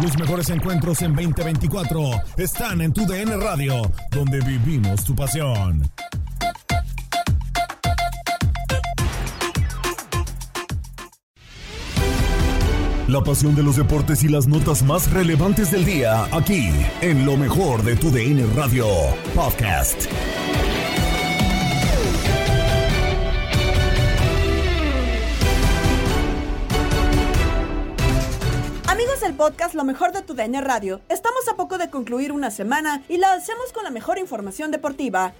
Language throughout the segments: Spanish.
Los mejores encuentros en 2024 están en tu DN Radio, donde vivimos tu pasión. La pasión de los deportes y las notas más relevantes del día, aquí, en lo mejor de tu DN Radio Podcast. Podcast Lo mejor de tu DN Radio, estamos a poco de concluir una semana y la hacemos con la mejor información deportiva.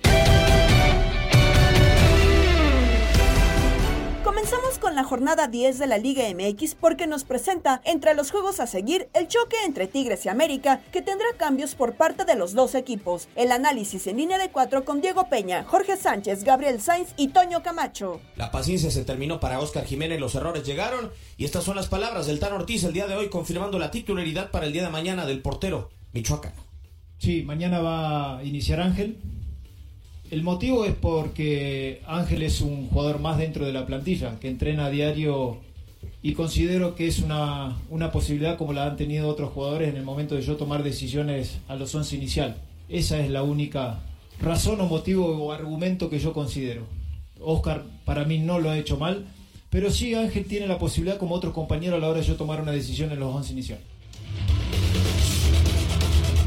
Comenzamos con la jornada 10 de la Liga MX porque nos presenta entre los juegos a seguir el choque entre Tigres y América que tendrá cambios por parte de los dos equipos. El análisis en línea de cuatro con Diego Peña, Jorge Sánchez, Gabriel Sainz y Toño Camacho. La paciencia se terminó para Oscar Jiménez, los errores llegaron y estas son las palabras del Tan Ortiz el día de hoy confirmando la titularidad para el día de mañana del portero Michoacán. Sí, mañana va a iniciar Ángel. El motivo es porque Ángel es un jugador más dentro de la plantilla, que entrena a diario y considero que es una, una posibilidad como la han tenido otros jugadores en el momento de yo tomar decisiones a los 11 inicial. Esa es la única razón o motivo o argumento que yo considero. Oscar para mí no lo ha hecho mal, pero sí Ángel tiene la posibilidad como otro compañero a la hora de yo tomar una decisión en los 11 inicial.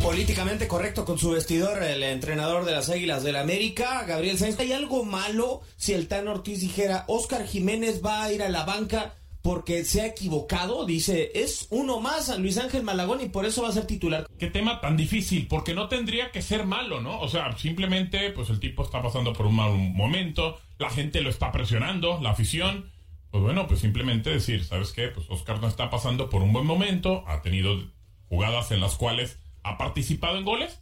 Políticamente correcto con su vestidor, el entrenador de las Águilas del América, Gabriel Sainz. ¿Hay algo malo si el Tan Ortiz dijera, Oscar Jiménez va a ir a la banca porque se ha equivocado? Dice, es uno más a Luis Ángel Malagón y por eso va a ser titular. Qué tema tan difícil, porque no tendría que ser malo, ¿no? O sea, simplemente, pues el tipo está pasando por un mal momento, la gente lo está presionando, la afición. Pues bueno, pues simplemente decir, ¿sabes qué? Pues Oscar no está pasando por un buen momento, ha tenido jugadas en las cuales ha participado en goles,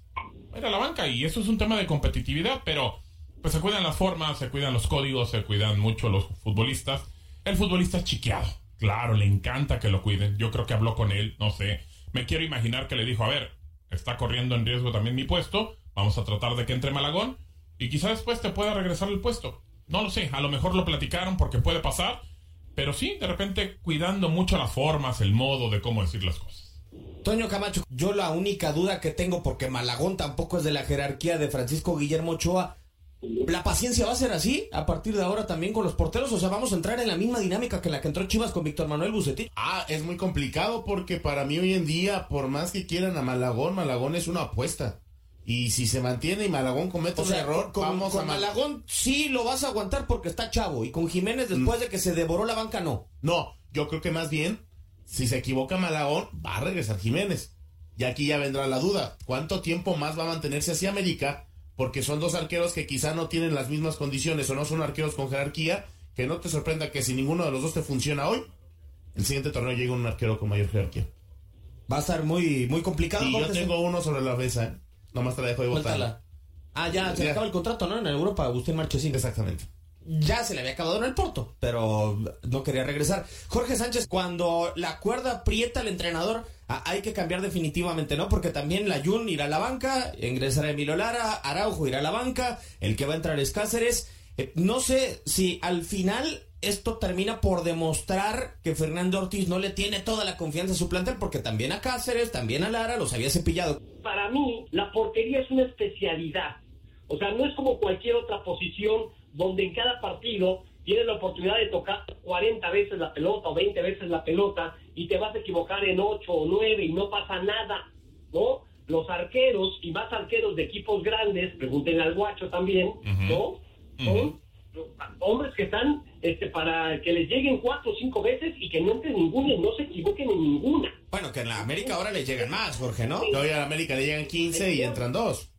era la banca y eso es un tema de competitividad, pero pues se cuidan las formas, se cuidan los códigos, se cuidan mucho los futbolistas. El futbolista es chiqueado, claro, le encanta que lo cuiden. Yo creo que habló con él, no sé. Me quiero imaginar que le dijo, a ver, está corriendo en riesgo también mi puesto, vamos a tratar de que entre Malagón y quizá después te pueda regresar el puesto. No lo sé, a lo mejor lo platicaron porque puede pasar, pero sí, de repente cuidando mucho las formas, el modo de cómo decir las cosas. Toño Camacho, yo la única duda que tengo, porque Malagón tampoco es de la jerarquía de Francisco Guillermo Ochoa, ¿la paciencia va a ser así a partir de ahora también con los porteros? O sea, vamos a entrar en la misma dinámica que la que entró Chivas con Víctor Manuel Bucetich. Ah, es muy complicado porque para mí hoy en día, por más que quieran a Malagón, Malagón es una apuesta. Y si se mantiene y Malagón comete O sea, un error, con, vamos con a Mal- Malagón sí lo vas a aguantar porque está chavo. Y con Jiménez, después de que se devoró la banca, no. No, yo creo que más bien, si se equivoca Malagón, va a regresar Jiménez. Y aquí ya vendrá la duda. ¿Cuánto tiempo más va a mantenerse así América? Porque son dos arqueros que quizá no tienen las mismas condiciones o no son arqueros con jerarquía. Que no te sorprenda que si ninguno de los dos te funciona hoy, el siguiente torneo llega un arquero con mayor jerarquía. Va a estar muy, muy complicado. Y yo Jorge. tengo uno sobre la mesa, ¿eh? Nomás te la dejo de botar. Ah, ya, se Ya. acaba el contrato, ¿no? En Europa, Agustín Marchesín. Exactamente. Ya se le había acabado en el Porto, pero no quería regresar. Jorge Sánchez, cuando la cuerda aprieta al entrenador, hay que cambiar definitivamente, ¿no? Porque también la Jun irá a la banca, ingresará Emilio Lara, Araujo irá a la banca, el que va a entrar es Cáceres. Eh, no sé si al final esto termina por demostrar que Fernando Ortiz no le tiene toda la confianza a su plantel, porque también a Cáceres, también a Lara los había cepillado. Para mí, la portería es una especialidad. O sea, no es como cualquier otra posición donde en cada partido tienes la oportunidad de tocar 40 veces la pelota o 20 veces la pelota y te vas a equivocar en 8 o 9 y no pasa nada, ¿no? Los arqueros y más arqueros de equipos grandes, pregunten al guacho también, ¿no? Son hombres que están este, para que les lleguen cuatro o cinco veces y que no entren ninguna y no se equivoquen en ninguna. Bueno, que en la América ahora le llegan más, Jorge, ¿no? No, y a la América le llegan 15 y entran dos.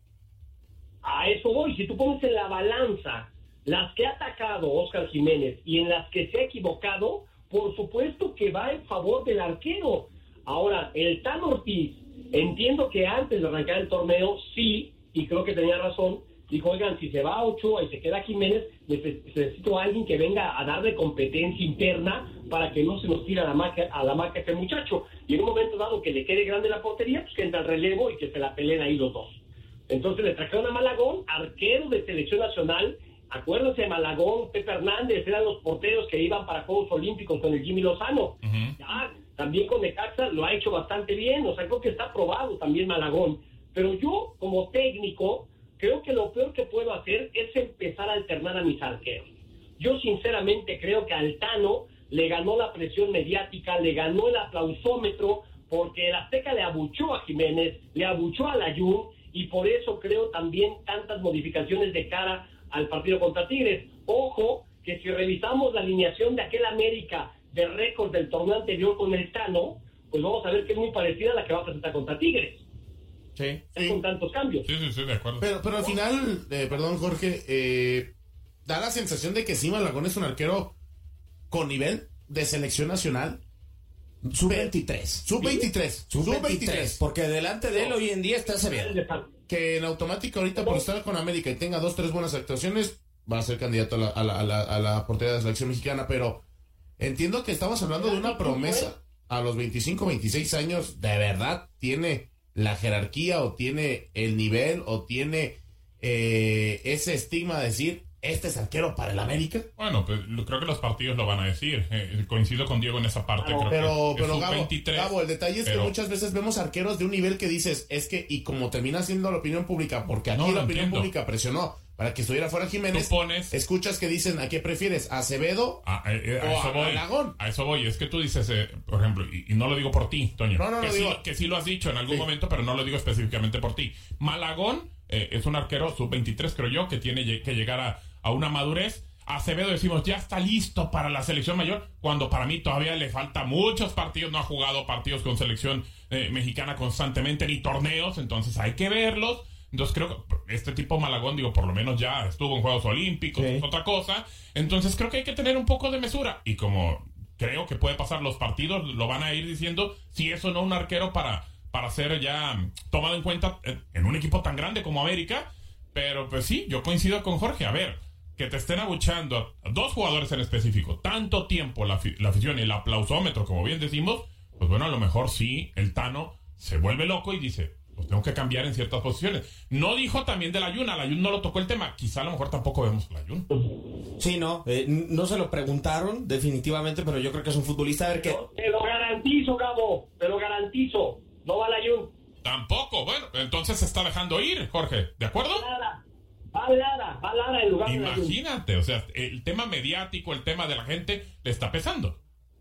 A eso voy. Si tú pones en la balanza las que ha atacado Oscar Jiménez y en las que se ha equivocado, por supuesto que va en favor del arquero. Ahora, el Tan Ortiz, entiendo que antes de arrancar el torneo, sí, y creo que tenía razón, dijo, oigan, si se va a Ochoa y se queda Jiménez, necesito a alguien que venga a darle competencia interna para que no se nos tire a la marca, a la marca este muchacho. Y en un momento dado que le quede grande la portería, pues que entra al relevo y que se la peleen ahí los dos. Entonces le trajeron a Malagón, arquero de selección nacional. Acuérdense, Malagón, Pepe Hernández eran los porteros que iban para Juegos Olímpicos con el Jimmy Lozano. también con Necaxa lo ha hecho bastante bien, o sea, creo que está aprobado también Malagón. Pero yo, como técnico, creo que lo peor que puedo hacer es empezar a alternar a mis arqueros. Yo sinceramente creo que Altano le ganó la presión mediática, le ganó el aplausómetro, porque el Azteca le abuchó a Jiménez, le abuchó a Layún, y por eso creo también tantas modificaciones de cara al partido contra Tigres. Ojo, que si revisamos la alineación de aquel América de récord del torneo anterior con el Tano, pues vamos a ver que es muy parecida a la que va a presentar contra Tigres. Sí. Con tantos cambios. Sí, sí, sí, de acuerdo. Pero, pero al final, eh, perdón Jorge, eh, da la sensación de que sí, Malagón es un arquero con nivel de selección nacional. Sub 23. Sub 23. Sub 23. Porque delante de él hoy en día está Acevedo. Que en automático ahorita por estar con América y tenga dos, tres buenas actuaciones, va a ser candidato a la, la, la, a la portería de la selección mexicana. Pero entiendo que estamos hablando de una promesa a los 25, 26 años. De verdad tiene la jerarquía o tiene el nivel o tiene eh, ese estigma de decir, este es arquero para el América. Bueno, pues creo que los partidos lo van a decir. Eh, coincido con Diego en esa parte. pero, pero Gabo, el detalle es que muchas veces vemos arqueros de un nivel que dices, es que, y como termina siendo la opinión pública, porque aquí la opinión pública presionó para que estuviera fuera Jiménez, escuchas que dicen, ¿a qué prefieres? ¿A Acevedo a, eh, eh, a, eso voy, A eso voy, es que tú dices, por ejemplo, y, no lo digo por ti, Toño, que, sí, que, sí, lo has dicho en algún momento, pero no lo digo específicamente por ti. Malagón es un arquero sub-23, creo yo, que tiene que llegar a a una madurez. Acevedo decimos, ya está listo para la selección mayor, cuando para mí todavía le falta muchos partidos, no ha jugado partidos con selección eh, mexicana constantemente, ni torneos, entonces hay que verlos. Entonces creo que este tipo Malagón, digo, por lo menos ya estuvo en Juegos Olímpicos, es otra cosa. Entonces creo que hay que tener un poco de mesura. Y como creo que puede pasar los partidos, lo van a ir diciendo si eso no un arquero para, para ser ya tomado en cuenta en un equipo tan grande como América. Pero pues sí, yo coincido con Jorge. A ver, que te estén abuchando a dos jugadores en específico, tanto tiempo la, afición y el aplausómetro, como bien decimos, pues bueno, a lo mejor sí, el Tano se vuelve loco y dice, pues tengo que cambiar en ciertas posiciones. No dijo también del Ayun, al Ayun no lo tocó el tema, quizá a lo mejor tampoco vemos al Ayun. Sí, no, eh, no se lo preguntaron definitivamente, pero yo creo que es un futbolista, a ver qué... Te lo garantizo, Gabo, te lo garantizo, no va al Ayun. Tampoco, bueno, entonces se está dejando ir, Jorge, ¿de acuerdo? Va en lugar Imagínate, o sea, el tema mediático, el tema de la gente, le está pesando.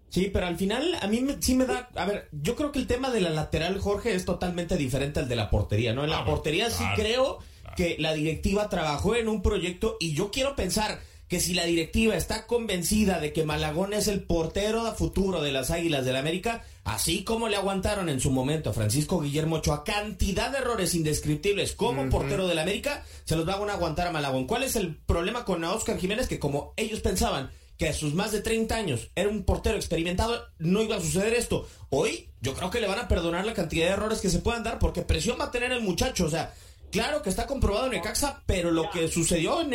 Sí, pero al final a mí sí me da... A ver, yo creo que el tema de la lateral, Jorge, es totalmente diferente al de la portería, ¿no? En la ah, portería sí creo que la directiva trabajó en un proyecto y yo quiero pensar que si la directiva está convencida de que Malagón es el portero de futuro de las Águilas del la América, así como le aguantaron en su momento a Francisco Guillermo Ochoa cantidad de errores indescriptibles como portero de la América, se los van a aguantar a Malagón. ¿Cuál es el problema con Oscar Jiménez? Que como ellos pensaban que a sus más de 30 años era un portero experimentado, no iba a suceder esto. Hoy yo creo que le van a perdonar la cantidad de errores que se puedan dar porque presión va a tener el muchacho, o sea, Claro que está comprobado en Necaxa, pero lo que sucedió en,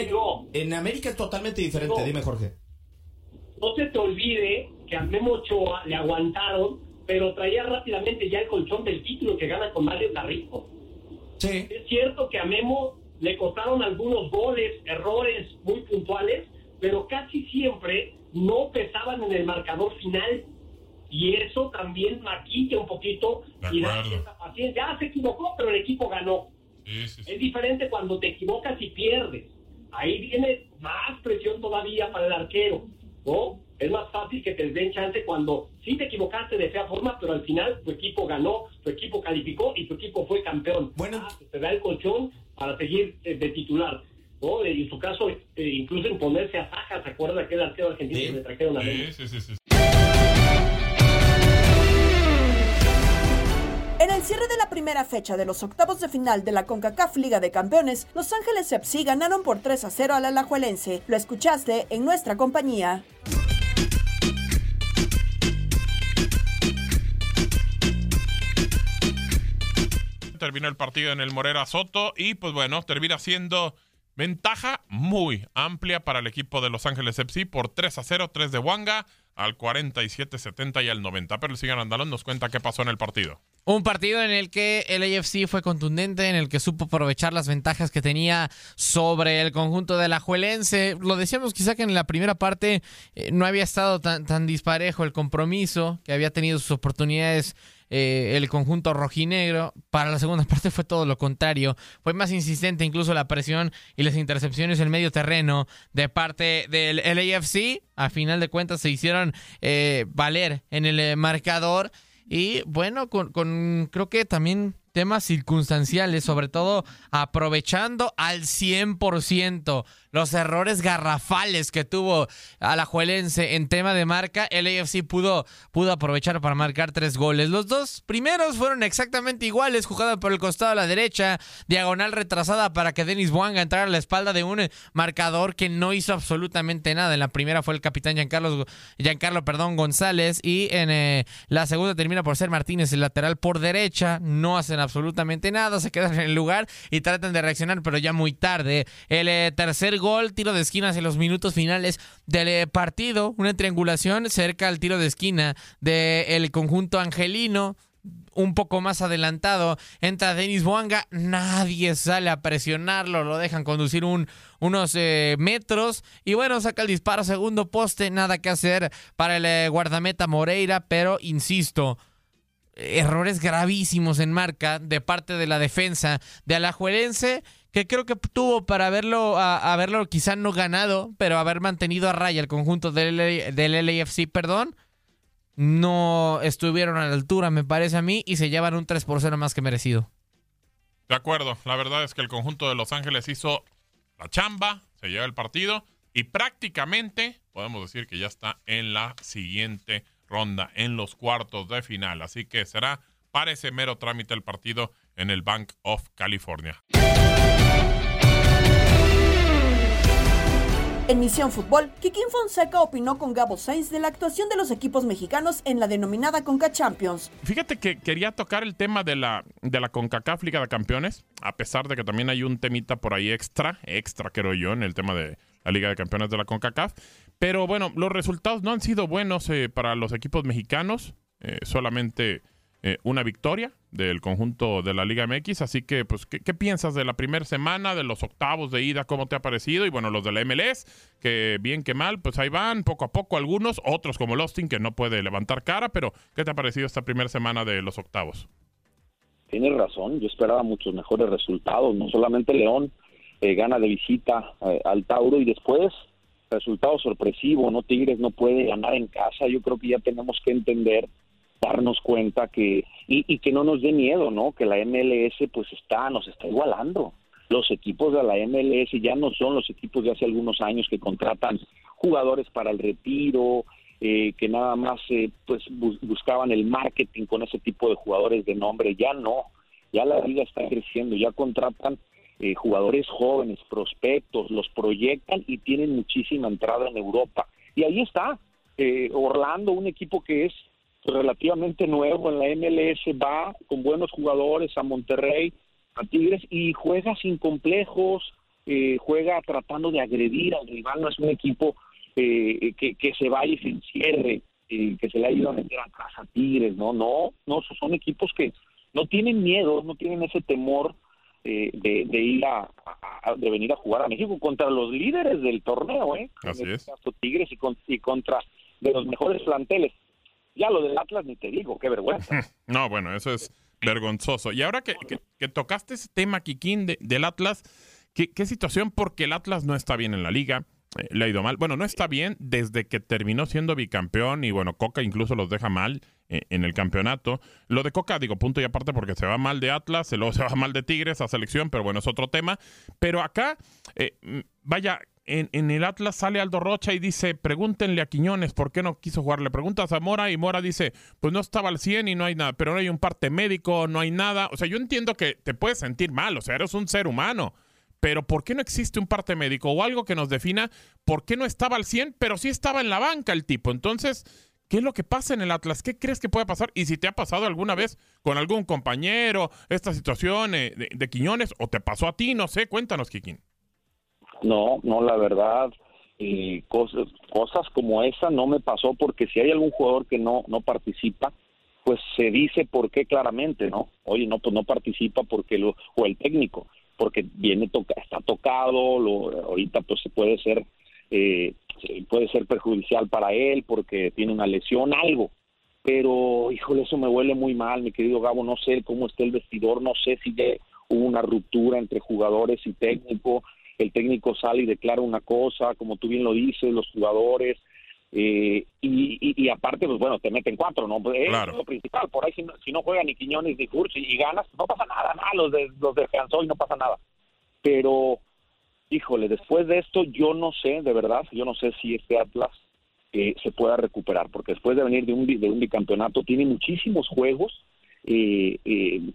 en América es totalmente diferente. Dime, Jorge. No se te olvide que a Memo Ochoa le aguantaron, pero traía rápidamente ya el colchón del título que gana con Mario Carrizo. Sí. Es cierto que a Memo le costaron algunos goles, errores muy puntuales, pero casi siempre no pesaban en el marcador final. Y eso también maquilla un poquito y da cierta paciencia. Ya se equivocó, pero el equipo ganó. Sí, sí, sí. Es diferente cuando te equivocas y pierdes. Ahí viene más presión todavía para el arquero, ¿no? Es más fácil que te den chance cuando sí te equivocaste de fea forma, pero al final tu equipo ganó, tu equipo calificó y tu equipo fue campeón. Bueno, Ah, te da el colchón para seguir eh, de titular. ¿no? Y en su caso, eh, incluso imponerse a Saja, ¿se acuerda aquel arquero argentino Sí. que le trajeron a? Sí, sí, sí, En el cierre de la primera fecha de los octavos de final de la CONCACAF Liga de Campeones, Los Ángeles FC ganaron por 3 a 0 al Alajuelense. Lo escuchaste en nuestra compañía. Terminó el partido en el Morera Soto y pues bueno, termina siendo ventaja muy amplia para el equipo de Los Ángeles FC por 3 a 0, 3 de Wanga al 47, 70 y al 90. Pero el Sigan Andalón nos cuenta qué pasó en el partido. Un partido en el que el AFC fue contundente, en el que supo aprovechar las ventajas que tenía sobre el conjunto de la Juelense. Lo decíamos quizá que en la primera parte eh, no había estado tan, tan disparejo el compromiso, que había tenido sus oportunidades eh, el conjunto rojinegro. Para la segunda parte fue todo lo contrario. Fue más insistente incluso la presión y las intercepciones en medio terreno de parte del LAFC. A final de cuentas se hicieron eh, valer en el marcador. Y bueno, con, con creo que también temas circunstanciales, sobre todo aprovechando al 100% los errores garrafales que tuvo Alajuelense en tema de marca, el AFC pudo, pudo aprovechar para marcar tres goles. Los dos primeros fueron exactamente iguales, jugada por el costado a la derecha, diagonal retrasada para que Denis Buanga entrara a la espalda de un marcador que no hizo absolutamente nada. En la primera fue el capitán Giancarlo, Giancarlo perdón, González y en eh, la segunda termina por ser Martínez, el lateral por derecha. No hacen absolutamente nada, se quedan en el lugar y tratan de reaccionar, pero ya muy tarde. El eh, tercer gol, tiro de esquina hacia los minutos finales del eh, partido, una triangulación cerca al tiro de esquina del conjunto angelino. Un poco más adelantado entra Denis Boanga, nadie sale a presionarlo, lo dejan conducir un, unos eh, metros y bueno, saca el disparo, segundo poste, nada que hacer para el guardameta Moreira, pero insisto, errores gravísimos en marca de parte de la defensa de Alajuelense, que creo que tuvo para haberlo, a- haberlo quizá no ganado, pero haber mantenido a raya el conjunto del, del LAFC, perdón. No estuvieron a la altura, me parece a mí, y se llevan un 3 por 0 más que merecido. De acuerdo, la verdad es que el conjunto de Los Ángeles hizo la chamba, se lleva el partido y prácticamente podemos decir que ya está en la siguiente ronda, en los cuartos de final. Así que será para ese mero trámite el partido en el Bank of California. En Misión Fútbol, Kikín Fonseca opinó con Gabo Sainz de la actuación de los equipos mexicanos en la denominada Conca Champions. Fíjate que quería tocar el tema de la, de la CONCACAF Liga de Campeones, a pesar de que también hay un temita por ahí extra, extra creo yo, en el tema de la Liga de Campeones de la CONCACAF. Pero bueno, los resultados no han sido buenos eh, para los equipos mexicanos, eh, solamente eh, una victoria del conjunto de la Liga MX, así que pues, ¿qué, piensas de la primera semana, de los octavos de ida, cómo te ha parecido? Y bueno, los de la MLS, que bien que mal, pues ahí van poco a poco algunos, otros como Lostin, que no puede levantar cara, pero ¿qué te ha parecido esta primera semana de los octavos? Tienes razón, yo esperaba muchos mejores resultados, no solamente León eh, gana de visita eh, al Tauro y después resultado sorpresivo, no Tigres no puede ganar en casa, yo creo que ya tenemos que entender, darnos cuenta que y, y que no nos dé miedo, ¿no? Que la MLS pues está nos está igualando. Los equipos de la MLS ya no son los equipos de hace algunos años que contratan jugadores para el retiro, eh, que nada más eh, pues bus- buscaban el marketing con ese tipo de jugadores de nombre, ya no, ya la liga está creciendo, ya contratan eh, jugadores jóvenes, prospectos, los proyectan y tienen muchísima entrada en Europa. Y ahí está, eh, Orlando, un equipo que es relativamente nuevo en la MLS, va con buenos jugadores a Monterrey, a Tigres y juega sin complejos, eh, juega tratando de agredir al rival, no es un equipo eh, que, que se vaya y se encierre, eh, que se le ha ido a meter atrás a Tigres, no, no, no, son equipos que no tienen miedo, no tienen ese temor eh, de, de, ir a, a, de venir a jugar a México contra los líderes del torneo, ¿eh? Así en este caso, Tigres y, con, y contra de los mejores planteles. Ya lo del Atlas ni te digo, qué vergüenza. No, bueno, eso es vergonzoso. Y ahora que, que, que tocaste ese tema, Kikín, de, del Atlas, ¿qué, ¿qué situación? Porque el Atlas no está bien en la liga. Le ha ido mal. Bueno, no está bien desde que terminó siendo bicampeón y bueno, Coca incluso los deja mal eh, en el campeonato. Lo de Coca, digo, punto y aparte porque se va mal de Atlas, luego se va mal de Tigres a selección, pero bueno, es otro tema. Pero acá, eh, vaya, en, en, el Atlas sale Aldo Rocha y dice, pregúntenle a Quiñones por qué no quiso jugar. Le preguntas a Mora y Mora dice, pues no estaba al 100 y no hay nada, pero no hay un parte médico, no hay nada. O sea, yo entiendo que te puedes sentir mal, o sea, eres un ser humano. Pero ¿por qué no existe un parte médico o algo que nos defina por qué no estaba al 100, pero sí estaba en la banca el tipo? Entonces, ¿qué es lo que pasa en el Atlas? ¿Qué crees que puede pasar? Y si te ha pasado alguna vez con algún compañero esta situación eh, de, de Quiñones o te pasó a ti, no sé, cuéntanos, Kikín. No, no, la verdad, cosas, cosas como esa no me pasó porque si hay algún jugador que no, no participa, pues se dice por qué claramente, ¿no? Oye, no, pues no participa porque lo, o el técnico, porque viene toca, está tocado, lo, ahorita pues se puede ser, eh, puede ser perjudicial para él porque tiene una lesión, algo. Pero, híjole, eso me huele muy mal, mi querido Gabo, no sé cómo está el vestidor, no sé si ya hubo una ruptura entre jugadores y técnico, el técnico sale y declara una cosa, como tú bien lo dices, los jugadores, eh, y, y, y, aparte, pues bueno, te meten cuatro, ¿no? Pues, claro. Es lo principal, por ahí si no, si no juega ni Quiñones ni Furch y, y, ganas, no pasa nada, nada, los, de, los descansó y no pasa nada. Pero, híjole, después de esto yo no sé, de verdad, yo no sé si este Atlas eh, se pueda recuperar, porque después de venir de un, de un bicampeonato tiene muchísimos juegos eh,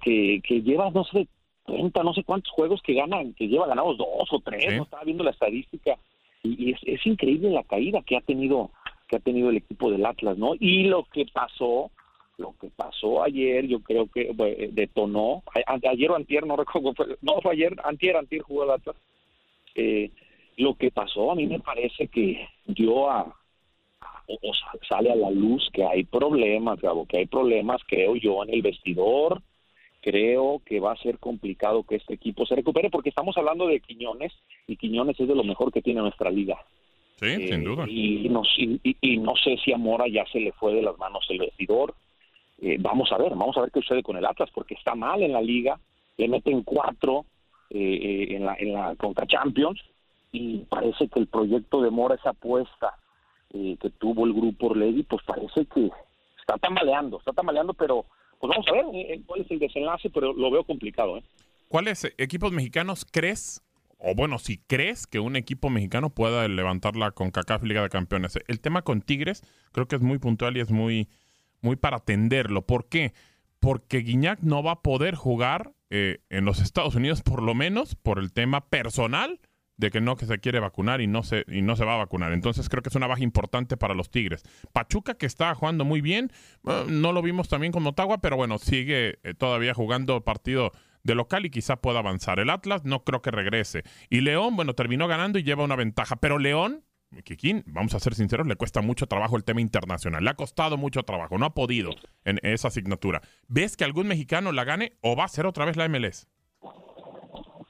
que, que lleva, no sé, 30, no sé cuántos juegos que ganan, que lleva ganados dos o tres, Sí. no estaba viendo la estadística y, y es, es increíble la caída que ha tenido que ha tenido el equipo del Atlas, ¿no? Y lo que pasó, lo que pasó ayer, yo creo que bueno, detonó, a- ayer o antier, no recuerdo, no fue ayer, antier, antier jugó el Atlas, eh, lo que pasó a mí me parece que dio a, o, o sa- sale a la luz que hay problemas, Gabo, que hay problemas, creo yo, en el vestidor, creo que va a ser complicado que este equipo se recupere porque estamos hablando de Quiñones y Quiñones es de lo mejor que tiene nuestra liga. Sí, Eh, sin duda. Y no, y, y- y no sé si a Mora ya se le fue de las manos el vestidor. Eh, vamos a ver, vamos a ver qué sucede con el Atlas porque está mal en la liga, le meten cuatro eh, eh, en la en la Conca Champions y parece que el proyecto de Mora, esa apuesta eh, que tuvo el grupo Orlegui, pues parece que está tambaleando, está tambaleando, pero pues vamos a ver eh, cuál es el desenlace, pero lo veo complicado. ¿eh? ¿Cuáles equipos mexicanos crees, o bueno, si crees que un equipo mexicano pueda levantar la CONCACAF Liga de Campeones? El tema con Tigres creo que es muy puntual y es muy, muy para atenderlo. ¿Por qué? Porque Guiñac no va a poder jugar eh, en los Estados Unidos, por lo menos por el tema personal de que no que se quiere vacunar y no se y no se va a vacunar. Entonces creo que es una baja importante para los Tigres. Pachuca que está jugando muy bien, eh, no lo vimos también con Motagua, pero bueno, sigue eh, todavía jugando partido de local y quizá pueda avanzar. El Atlas no creo que regrese. Y León, bueno, terminó ganando y lleva una ventaja, pero León Kikín, vamos a ser sinceros, le cuesta mucho trabajo el tema internacional. Le ha costado mucho trabajo, no ha podido en esa asignatura. ¿Ves que algún mexicano la gane o va a ser otra vez la MLS?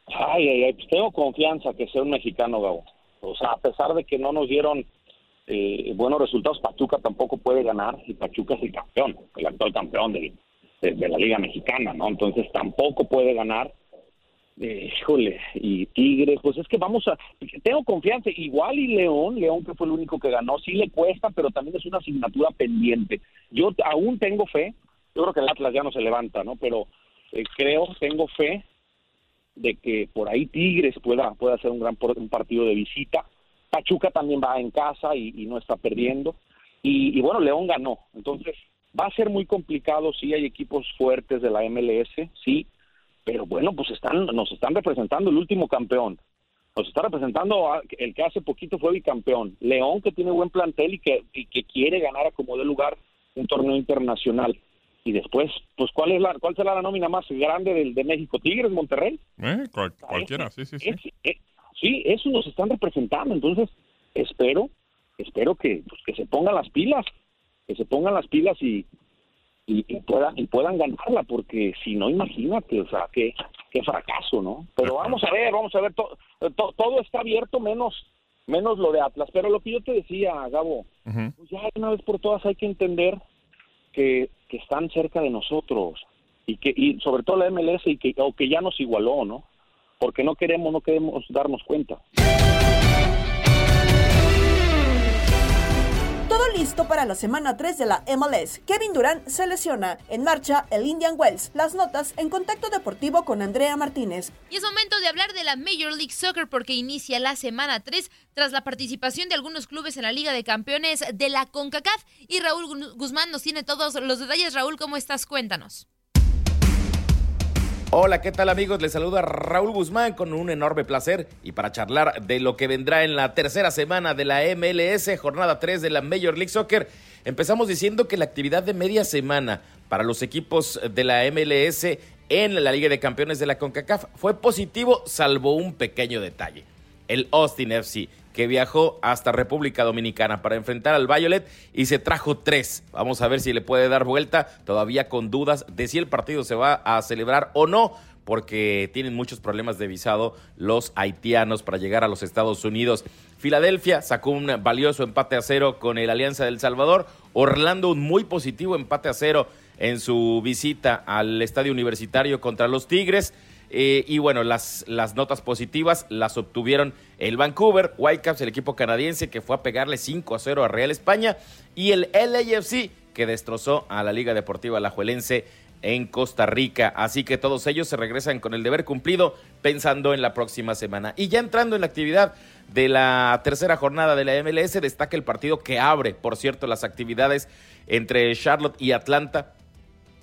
Ay, ay, ay, pues tengo confianza que sea un mexicano, Gabo. O sea, a pesar de que no nos dieron eh, buenos resultados, Pachuca tampoco puede ganar y Pachuca es el campeón, el actual campeón de, de- la Liga Mexicana, ¿no? Entonces tampoco puede ganar. Híjole, y Tigres, pues es que vamos a. Tengo confianza, igual y León, León que fue el único que ganó, sí le cuesta, pero también es una asignatura pendiente. Yo aún tengo fe, yo creo que el Atlas ya no se levanta, ¿no? Pero eh, creo, tengo fe de que por ahí Tigres pueda, pueda hacer un gran un partido de visita. Pachuca también va en casa y, no está perdiendo. Y bueno, León ganó. Entonces, va a ser muy complicado. Sí, hay equipos fuertes de la MLS, sí. Pero bueno, pues están, nos están representando el último campeón. Nos está representando a- el que hace poquito fue bicampeón. León, que tiene buen plantel y que, y que quiere ganar a como de lugar un torneo internacional. Y después, pues, ¿cuál es la, cuál será la nómina más grande del de México? Tigres, Monterrey. Eh, cual- cualquiera, sí, sí, sí. Es- eh, sí, eso nos están representando. Entonces, espero, espero que, pues, que se pongan las pilas, que se pongan las pilas y, y, y puedan y puedan ganarla, porque si no, imagínate, o sea, qué, qué fracaso, ¿no? Pero vamos a ver, vamos a ver, to- to- todo está abierto menos menos lo de Atlas. Pero lo que yo te decía, Gabo, pues ya una vez por todas hay que entender que, que están cerca de nosotros y que y sobre todo la MLS y que o que ya nos igualó, ¿no? Porque no queremos no queremos darnos cuenta. Listo para la semana 3 de la MLS. Kevin Durant se lesiona. En marcha el Indian Wells. Las notas en contacto deportivo con Andrea Martínez. Y es momento de hablar de la Major League Soccer porque inicia la semana 3 tras la participación de algunos clubes en la Liga de Campeones de la CONCACAF. Y Raúl Gu- Guzmán nos tiene todos los detalles. Raúl, ¿cómo estás? Cuéntanos. Hola, ¿qué tal amigos? Les saluda Raúl Guzmán con un enorme placer y para charlar de lo que vendrá en la tercera semana de la MLS, jornada 3 de la Major League Soccer. Empezamos diciendo que la actividad de media semana para los equipos de la MLS en la Liga de Campeones de la CONCACAF fue positivo, salvo un pequeño detalle. El Austin FC, que viajó hasta República Dominicana para enfrentar al Violet y se trajo tres. Vamos a ver si le puede dar vuelta, todavía con dudas de si el partido se va a celebrar o no, porque tienen muchos problemas de visado los haitianos para llegar a los Estados Unidos. Filadelfia sacó un valioso empate a cero con el Alianza del Salvador. Orlando un muy positivo empate a cero en su visita al estadio universitario contra los Tigres. Eh, y bueno, las, las notas positivas las obtuvieron el Vancouver, Whitecaps, el equipo canadiense que fue a pegarle 5 a 0 a Real España, y el LAFC que destrozó a la Liga Deportiva Alajuelense en Costa Rica. Así que todos ellos se regresan con el deber cumplido pensando en la próxima semana. Y ya entrando en la actividad de la tercera jornada de la MLS, destaca el partido que abre, por cierto, las actividades entre Charlotte y Atlanta.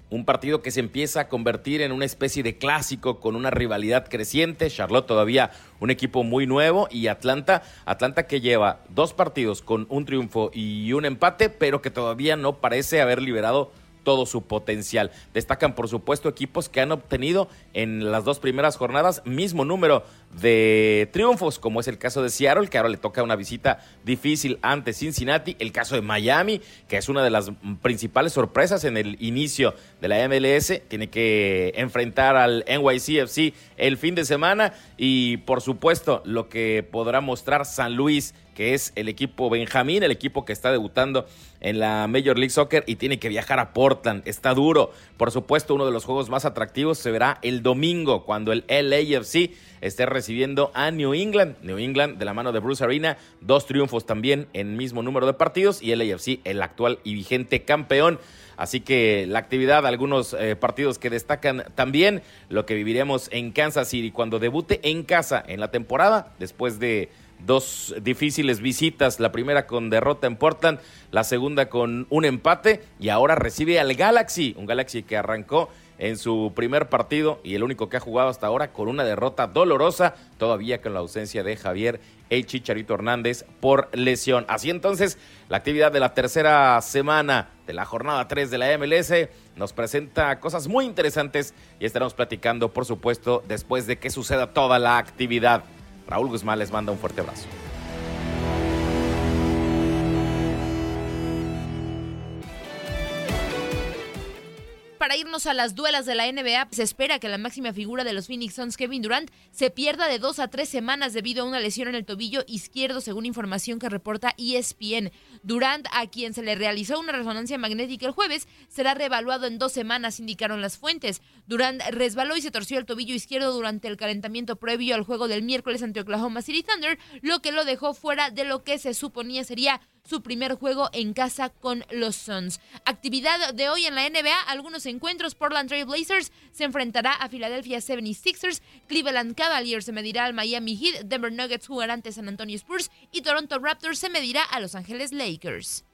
Un partido que se empieza a convertir en una especie de clásico con una rivalidad creciente. Charlotte todavía un equipo muy nuevo y Atlanta, Atlanta que lleva dos partidos con un triunfo y un empate, pero que todavía no parece haber liberado todo su potencial. Destacan, por supuesto, equipos que han obtenido en las dos primeras jornadas mismo número de triunfos, como es el caso de Seattle, que ahora le toca una visita difícil ante Cincinnati, el caso de Miami, que es una de las principales sorpresas en el inicio de la MLS, tiene que enfrentar al NYCFC el fin de semana y, por supuesto, lo que podrá mostrar San Luis que es el equipo Benjamín, el equipo que está debutando en la Major League Soccer y tiene que viajar a Portland. Está duro. Por supuesto, uno de los juegos más atractivos se verá el domingo cuando el LAFC esté recibiendo a New England. New England de la mano de Bruce Arena, dos triunfos también en mismo número de partidos y LAFC el actual y vigente campeón. Así que la actividad, algunos eh, partidos que destacan también, lo que viviremos en Kansas City cuando debute en casa en la temporada, después de dos difíciles visitas, la primera con derrota en Portland, la segunda con un empate y ahora recibe al Galaxy, un Galaxy que arrancó en su primer partido y el único que ha jugado hasta ahora con una derrota dolorosa, todavía con la ausencia de Javier El Chicharito Hernández por lesión. Así entonces, la actividad de la tercera semana de la jornada 3 de la MLS nos presenta cosas muy interesantes y estaremos platicando, por supuesto, después de que suceda toda la actividad. Raúl Guzmán les manda un fuerte abrazo. Para irnos a las duelas de la NBA, se espera que la máxima figura de los Phoenix Suns, Kevin Durant, se pierda de dos a tres semanas debido a una lesión en el tobillo izquierdo, según información que reporta ESPN. Durant, a quien se le realizó una resonancia magnética el jueves, será reevaluado en dos semanas, indicaron las fuentes. Durant resbaló y se torció el tobillo izquierdo durante el calentamiento previo al juego del miércoles ante Oklahoma City Thunder, lo que lo dejó fuera de lo que se suponía sería su primer juego en casa con los Suns. Actividad de hoy en la NBA, algunos encuentros. Portland Trail Blazers se enfrentará a Philadelphia 76ers, Cleveland Cavaliers se medirá al Miami Heat, Denver Nuggets jugará ante San Antonio Spurs y Toronto Raptors se medirá a Los Ángeles Lakers.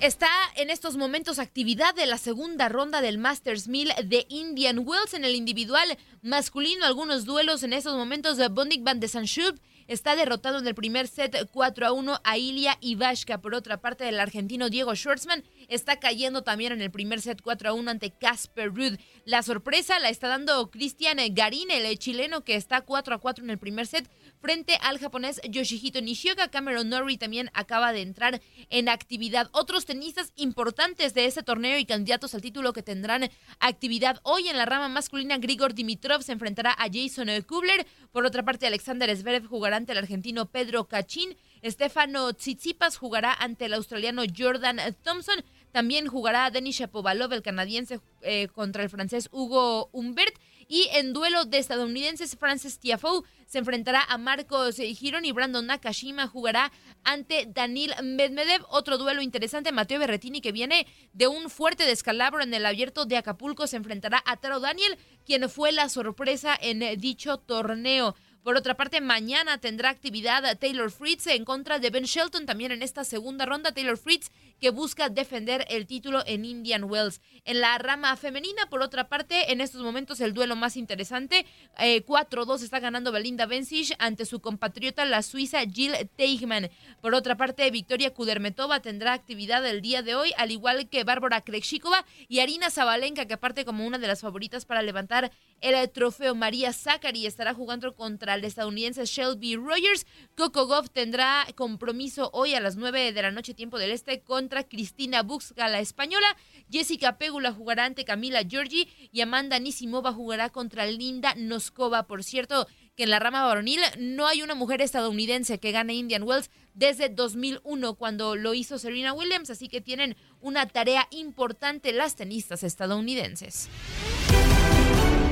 Está en estos momentos actividad de la segunda ronda del Masters 1000 de Indian Wells en el individual masculino. Algunos duelos en estos momentos de Bondik van de Sanchub está derrotado en el primer set 4 a 1 a Ilia Ivashka. Por otra parte, el argentino Diego Schwartzman está cayendo también en el primer set 4 a 1 ante Casper Ruud. La sorpresa la está dando Cristian Garín, el chileno que está 4 a 4 en el primer set frente al japonés Yoshihito Nishioka. Cameron Norrie también acaba de entrar en actividad. Otros tenistas importantes de este torneo y candidatos al título que tendrán actividad hoy en la rama masculina, Grigor Dimitrov se enfrentará a Jason Kubler. Por otra parte, Alexander Zverev jugará ante el argentino Pedro Cachín. Estefano Tsitsipas jugará ante el australiano Jordan Thompson. También jugará Denis Shapovalov, el canadiense, eh, contra el francés Hugo Humbert. Y en duelo de estadounidenses, Francis Tiafoe se enfrentará a Marcos Giron y Brandon Nakashima jugará ante Danil Medvedev. Otro duelo interesante, Mateo Berretini, que viene de un fuerte descalabro en el abierto de Acapulco, se enfrentará a Taro Daniel, quien fue la sorpresa en dicho torneo. Por otra parte, mañana tendrá actividad Taylor Fritz en contra de Ben Shelton. También en esta segunda ronda, Taylor Fritz que busca defender el título en Indian Wells. En la rama femenina, por otra parte, en estos momentos el duelo más interesante, 4-2 eh, está ganando Belinda Bencic ante su compatriota la suiza Jill Teichmann. Por otra parte, Victoria Kudermetova tendrá actividad el día de hoy, al igual que Bárbara Krejcikova y Arina Zabalenka, que aparte como una de las favoritas para levantar el trofeo María Zachary estará jugando contra el estadounidense Shelby Rogers. Coco Goff tendrá compromiso hoy a las 9 de la noche tiempo del este contra Cristina Buxga, la española. Jessica Pegula jugará ante Camila Giorgi y Amanda Nisimova jugará contra Linda Noskova. Por cierto, que en la rama varonil no hay una mujer estadounidense que gane Indian Wells desde 2001 cuando lo hizo Serena Williams, así que tienen una tarea importante las tenistas estadounidenses.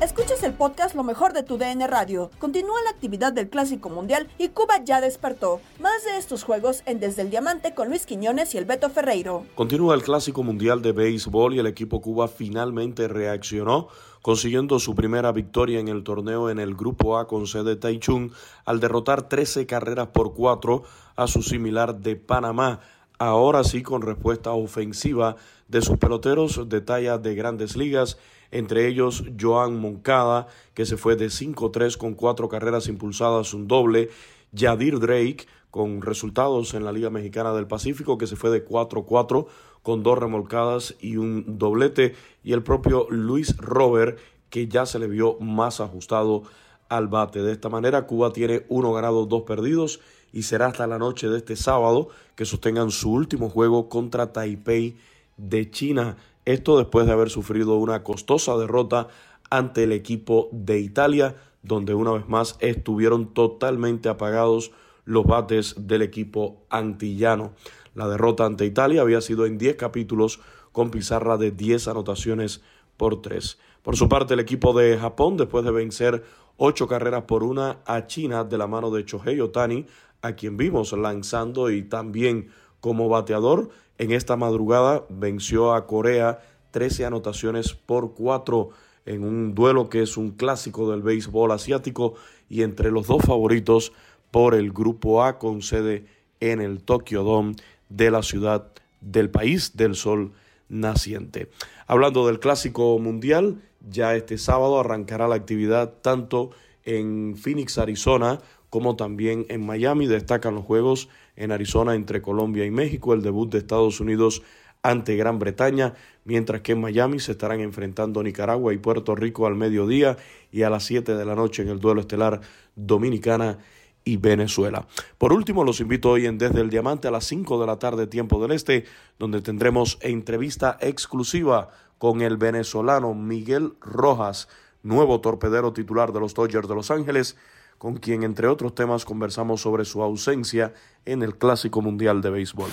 Escuchas el podcast Lo mejor de tu DN Radio. Continúa la actividad del Clásico Mundial y Cuba ya despertó. Más de estos juegos en Desde el Diamante con Luis Quiñones y el Beto Ferreiro. Continúa el Clásico Mundial de Béisbol y el equipo Cuba finalmente reaccionó consiguiendo su primera victoria en el torneo en el Grupo A con sede Taichung al derrotar 13 carreras por 4 a su similar de Panamá ahora sí con respuesta ofensiva de sus peloteros de talla de grandes ligas, entre ellos Joan Moncada, que se fue de 5-3 con cuatro carreras impulsadas, un doble, Yadir Drake, con resultados en la Liga Mexicana del Pacífico, que se fue de 4-4 con dos remolcadas y un doblete, y el propio Luis Robert, que ya se le vio más ajustado al bate. De esta manera, Cuba tiene uno ganado, dos perdidos y será hasta la noche de este sábado que sostengan su último juego contra Taipei de China. Esto después de haber sufrido una costosa derrota ante el equipo de Italia, donde una vez más estuvieron totalmente apagados los bates del equipo antillano. La derrota ante Italia había sido en 10 capítulos con pizarra de 10 anotaciones por 3. Por su parte, el equipo de Japón, después de vencer 8 carreras por una a China de la mano de Chohei Otani, a quien vimos lanzando y también como bateador. En esta madrugada venció a Corea 13 anotaciones por 4 en un duelo que es un clásico del béisbol asiático y entre los dos favoritos por el grupo A con sede en el Tokyo Dome de la ciudad del país del sol naciente. Hablando del clásico mundial, ya este sábado arrancará la actividad tanto en Phoenix, Arizona, como también en Miami. Destacan los juegos en Arizona entre Colombia y México, el debut de Estados Unidos ante Gran Bretaña, mientras que en Miami se estarán enfrentando Nicaragua y Puerto Rico al mediodía y a las 7 de la noche en el duelo estelar Dominicana y Venezuela. Por último, los invito hoy en Desde el Diamante a las 5 de la tarde, tiempo del Este, donde tendremos entrevista exclusiva con el venezolano Miguel Rojas, nuevo torpedero titular de los Dodgers de Los Ángeles, con quien, entre otros temas, conversamos sobre su ausencia en el Clásico Mundial de Béisbol.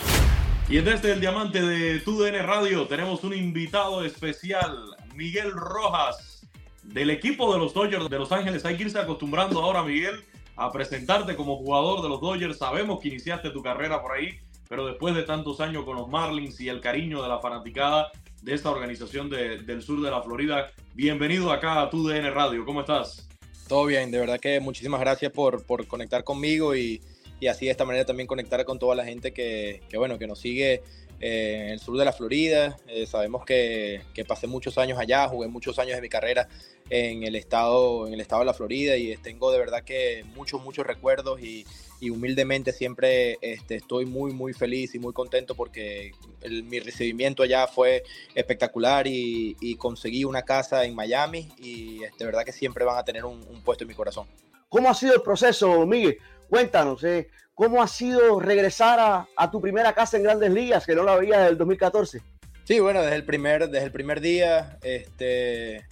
Y desde el diamante de TUDN Radio tenemos un invitado especial, Miguel Rojas, del equipo de los Dodgers de Los Ángeles. Hay que irse acostumbrando ahora, Miguel, a presentarte como jugador de los Dodgers. Sabemos que iniciaste tu carrera por ahí, pero después de tantos años con los Marlins y el cariño de la fanaticada de esta organización del sur de la Florida, bienvenido acá a TUDN Radio. ¿Cómo estás? Todo bien, de verdad que muchísimas gracias por, por conectar conmigo y y así de esta manera también conectar con toda la gente que, que bueno, que nos sigue eh, en el sur de la Florida. Eh, sabemos que, que, pasé muchos años allá, jugué muchos años de mi carrera en el estado, en el estado de la Florida y tengo de verdad que muchos, muchos recuerdos y, y humildemente siempre este, estoy muy, muy feliz y muy contento porque mi recibimiento allá fue espectacular y, y, conseguí una casa en Miami y de este, verdad que siempre van a tener un, un puesto en mi corazón. ¿Cómo ha sido el proceso, Miguel? Cuéntanos, eh, ¿cómo ha sido regresar a, tu primera casa en Grandes Ligas, que no la veías desde el 2014? Sí, bueno, desde el primer, desde el primer día, este,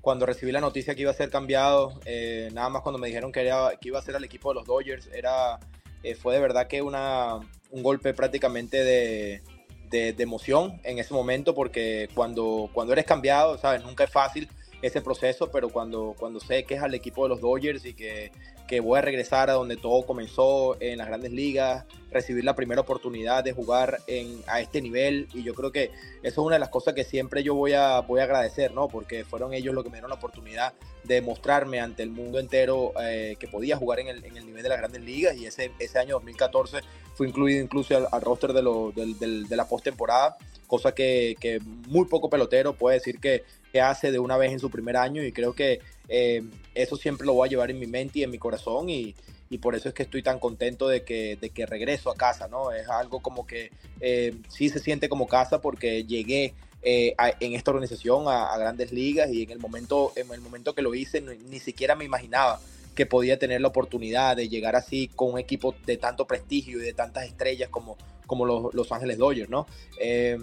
cuando recibí la noticia que iba a ser cambiado, eh, nada más cuando me dijeron que, era, que iba a ser al equipo de los Dodgers, era, eh, fue de verdad que una, un golpe prácticamente de, de, de, emoción en ese momento, porque cuando, cuando eres cambiado, ¿sabes? Nunca es fácil ese proceso, pero cuando, cuando sé que es al equipo de los Dodgers y que, que voy a regresar a donde todo comenzó en las grandes ligas, recibir la primera oportunidad de jugar en, a este nivel y yo creo que eso es una de las cosas que siempre yo voy a, voy a agradecer, ¿no? Porque fueron ellos los que me dieron la oportunidad de mostrarme ante el mundo entero eh, que podía jugar en el, en el, nivel de las grandes ligas y ese, ese año 2014 fue incluido incluso al, al roster de, lo, de, de, de la postemporada, cosa que, que muy poco pelotero puede decir que que hace de una vez en su primer año y creo que eh, eso siempre lo voy a llevar en mi mente y en mi corazón y, y, por eso es que estoy tan contento de que, de que regreso a casa, ¿no? Es algo como que eh, sí se siente como casa porque llegué eh, a, en esta organización a, grandes ligas y en el momento, en el momento que lo hice ni, ni, siquiera me imaginaba que podía tener la oportunidad de llegar así con un equipo de tanto prestigio y de tantas estrellas como, como los, los Ángeles Dodgers, ¿no? Eh,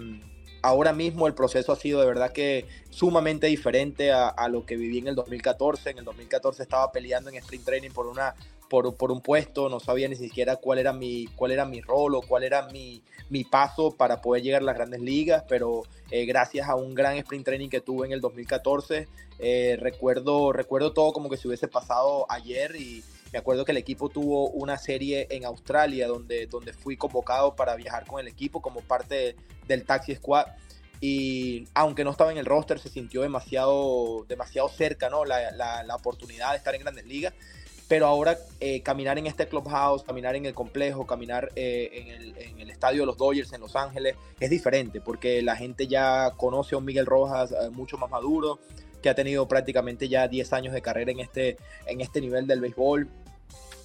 ahora mismo el proceso ha sido de verdad que sumamente diferente a, a, lo que viví en el 2014. En el 2014 estaba peleando en sprint training por una por, por, un puesto, no sabía ni siquiera cuál era mi, cuál era mi rol o cuál era mi, mi paso para poder llegar a las grandes ligas, pero eh, gracias a un gran sprint training que tuve en el 2014, eh, recuerdo, recuerdo todo como que se hubiese pasado ayer y, me acuerdo que el equipo tuvo una serie en Australia donde, donde fui convocado para viajar con el equipo como parte del Taxi Squad. Y aunque no estaba en el roster, se sintió demasiado, demasiado cerca ¿no? la, la, la oportunidad de estar en grandes ligas. Pero ahora eh, caminar en este clubhouse, caminar en el complejo, caminar eh, en, el, en, el, estadio de los Dodgers en Los Ángeles es diferente porque la gente ya conoce a un Miguel Rojas eh, mucho más maduro, que ha tenido prácticamente ya 10 años de carrera en este, en este nivel del béisbol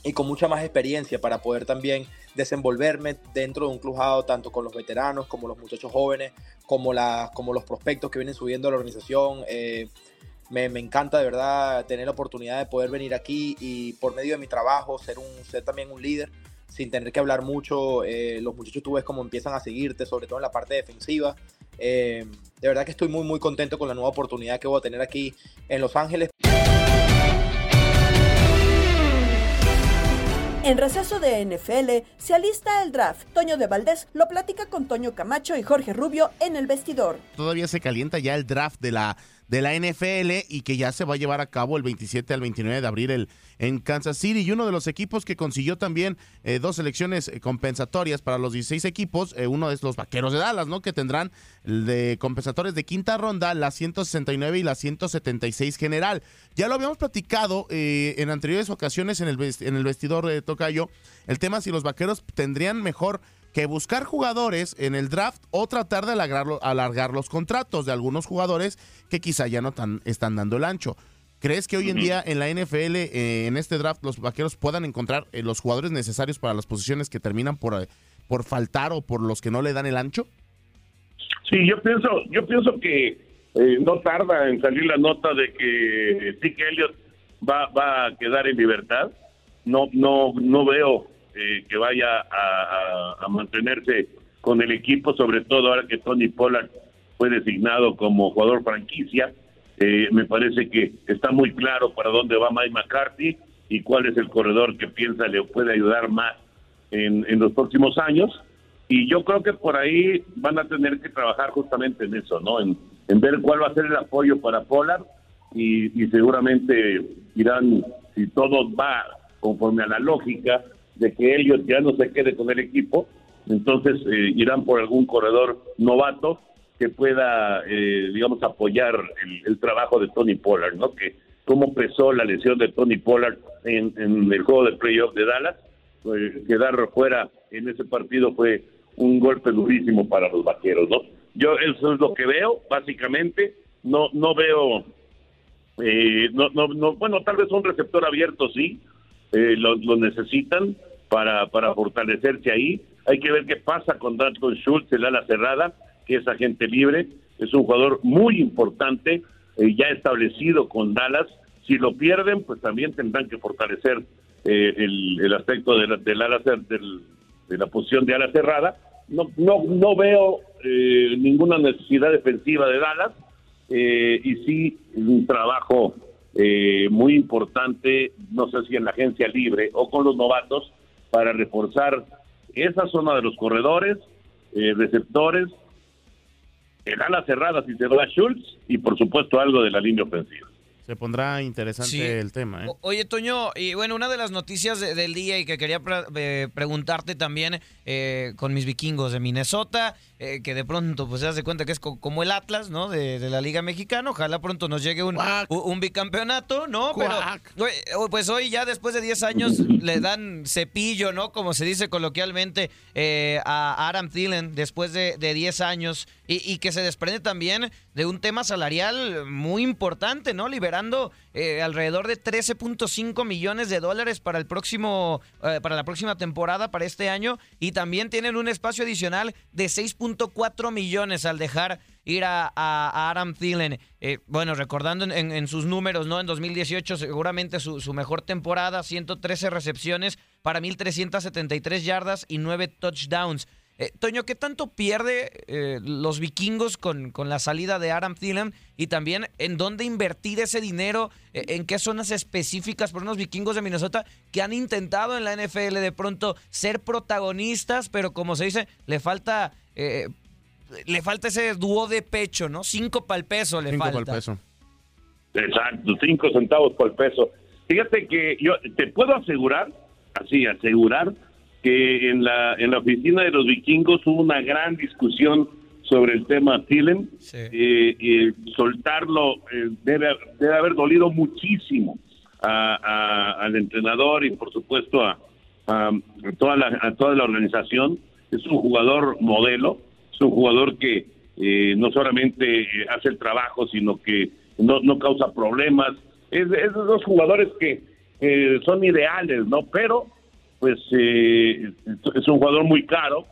y con mucha más experiencia para poder también desenvolverme dentro de un clubado tanto con los veteranos como los muchachos jóvenes, como, la, como los prospectos que vienen subiendo a la organización. Me, me, encanta de verdad tener la oportunidad de poder venir aquí y por medio de mi trabajo ser, un, ser también un líder sin tener que hablar mucho. Eh, los muchachos tú ves cómo empiezan a seguirte, sobre todo en la parte defensiva. Eh, de verdad que estoy muy, muy contento con la nueva oportunidad que voy a tener aquí en Los Ángeles. En receso de NFL se alista el draft. Toño de Valdés lo platica con Toño Camacho y Jorge Rubio en el vestidor. Todavía se calienta ya el draft de la de la NFL y que ya se va a llevar a cabo el 27 al 29 de abril el, en Kansas City y uno de los equipos que consiguió también eh, dos elecciones compensatorias para los 16 equipos, eh, uno es los Vaqueros de Dallas, ¿no? Que tendrán de compensatorios de quinta ronda, la 169 y la 176 general. Ya lo habíamos platicado eh, en anteriores ocasiones en el, en el vestidor de Tocayo, el tema si los Vaqueros tendrían mejor que buscar jugadores en el draft o tratar de alargar, alargar los contratos de algunos jugadores que quizá ya no tan, están dando el ancho. ¿Crees que hoy en día en la NFL, eh, en este draft, los vaqueros puedan encontrar eh, los jugadores necesarios para las posiciones que terminan por, eh, por faltar o por los que no le dan el ancho? Sí, yo pienso, yo pienso que no tarda en salir la nota de que Dick Elliott va, va a quedar en libertad no no no veo eh, que vaya a, a- a mantenerse con el equipo, sobre todo ahora que Tony Pollard fue designado como jugador franquicia. Eh, me parece que está muy claro para dónde va Mike McCarthy y cuál es el corredor que piensa le puede ayudar más en, en los próximos años. Y yo creo que por ahí van a tener que trabajar justamente en eso, ¿no? En, en ver cuál va a ser el apoyo para Pollard y, y seguramente irán, si todo va conforme a la lógica de que ellos ya no se quede con el equipo, entonces eh, irán por algún corredor novato que pueda, eh, digamos, apoyar el, el trabajo de Tony Pollard, ¿no? Que cómo pesó la lesión de Tony Pollard en, el juego de playoff de Dallas, eh, quedar fuera en ese partido fue un golpe durísimo para los vaqueros, ¿no? Yo eso es lo que veo, básicamente, no no veo, eh, no, no, no, bueno, tal vez un receptor abierto sí, eh, lo, necesitan para, para fortalecerse ahí. Hay que ver qué pasa con Dalton Schultz, el ala cerrada, que es agente libre. Es un jugador muy importante, eh, ya establecido con Dallas. Si lo pierden, pues también tendrán que fortalecer eh, el, el aspecto de la, del ala del- de la posición de ala cerrada. No, no, no veo eh, ninguna necesidad defensiva de Dallas y sí un trabajo eh, muy importante, no sé si en la agencia libre o con los novatos, para reforzar esa zona de los corredores, eh, receptores, el ala cerrada si se va Schultz y por supuesto algo de la línea ofensiva. Se pondrá interesante Sí. el tema. ¿eh? O- Oye, Toño, y bueno, una de las noticias de- del día y que quería pre- eh, preguntarte también eh, con mis vikingos de Minnesota, eh, que de pronto pues se hace cuenta que es co- como el Atlas, ¿no? De, de la Liga Mexicana. Ojalá pronto nos llegue un, un, un bicampeonato, ¿no? Pero pues hoy ya después de 10 años le dan cepillo, ¿no? Como se dice coloquialmente eh, a Adam Thielen después de, de 10 años y, que se desprende también de un tema salarial muy importante, ¿no? Liberando eh, alrededor de 13.5 millones de dólares para el próximo, eh, para la próxima temporada, para este año, y también tienen un espacio adicional de 6.4 millones al dejar ir a, a- Adam Thielen. Eh, bueno, recordando en sus números, ¿no? En 2018 seguramente su, su mejor temporada, 113 recepciones para 1.373 yardas y 9 touchdowns. Eh, Toño, ¿qué tanto pierde eh, los vikingos con, con la salida de Adam Thielen? Y también, ¿en dónde invertir ese dinero? Eh, ¿En qué zonas específicas por unos vikingos de Minnesota que han intentado en la NFL de pronto ser protagonistas, pero como se dice, le falta... eh, le falta ese dúo de pecho, ¿no? Cinco pal peso le Cinco falta. pa'l peso. Exacto, cinco centavos por peso. Fíjate que yo te puedo asegurar, así, asegurar, que en la, en la oficina de los vikingos hubo una gran discusión sobre el tema Thielen. Eh, eh, soltarlo eh, debe, debe haber dolido muchísimo a- a- al entrenador y por supuesto a, a toda la, a toda la organización. Es un jugador modelo, es un jugador que eh, no solamente eh, hace el trabajo, sino que no, no causa problemas. Es de esos jugadores que eh, son ideales, ¿no? Pero, pues, eh, es un jugador muy caro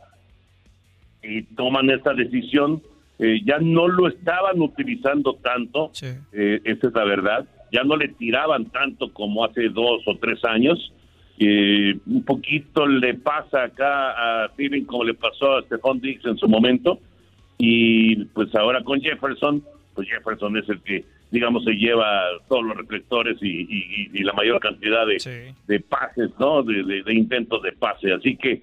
y toman esta decisión. eh, ya no lo estaban utilizando tanto, eh, esa es la verdad. Ya no le tiraban tanto como hace dos o tres años. Eh, un poquito le pasa acá a Thielen como le pasó a Stephon Diggs en su momento. Y pues ahora con Jefferson, pues Jefferson es el que, digamos, se lleva todos los reflectores y, y- y la mayor cantidad de, de pases, ¿no? De, de- de intentos de pase. Así que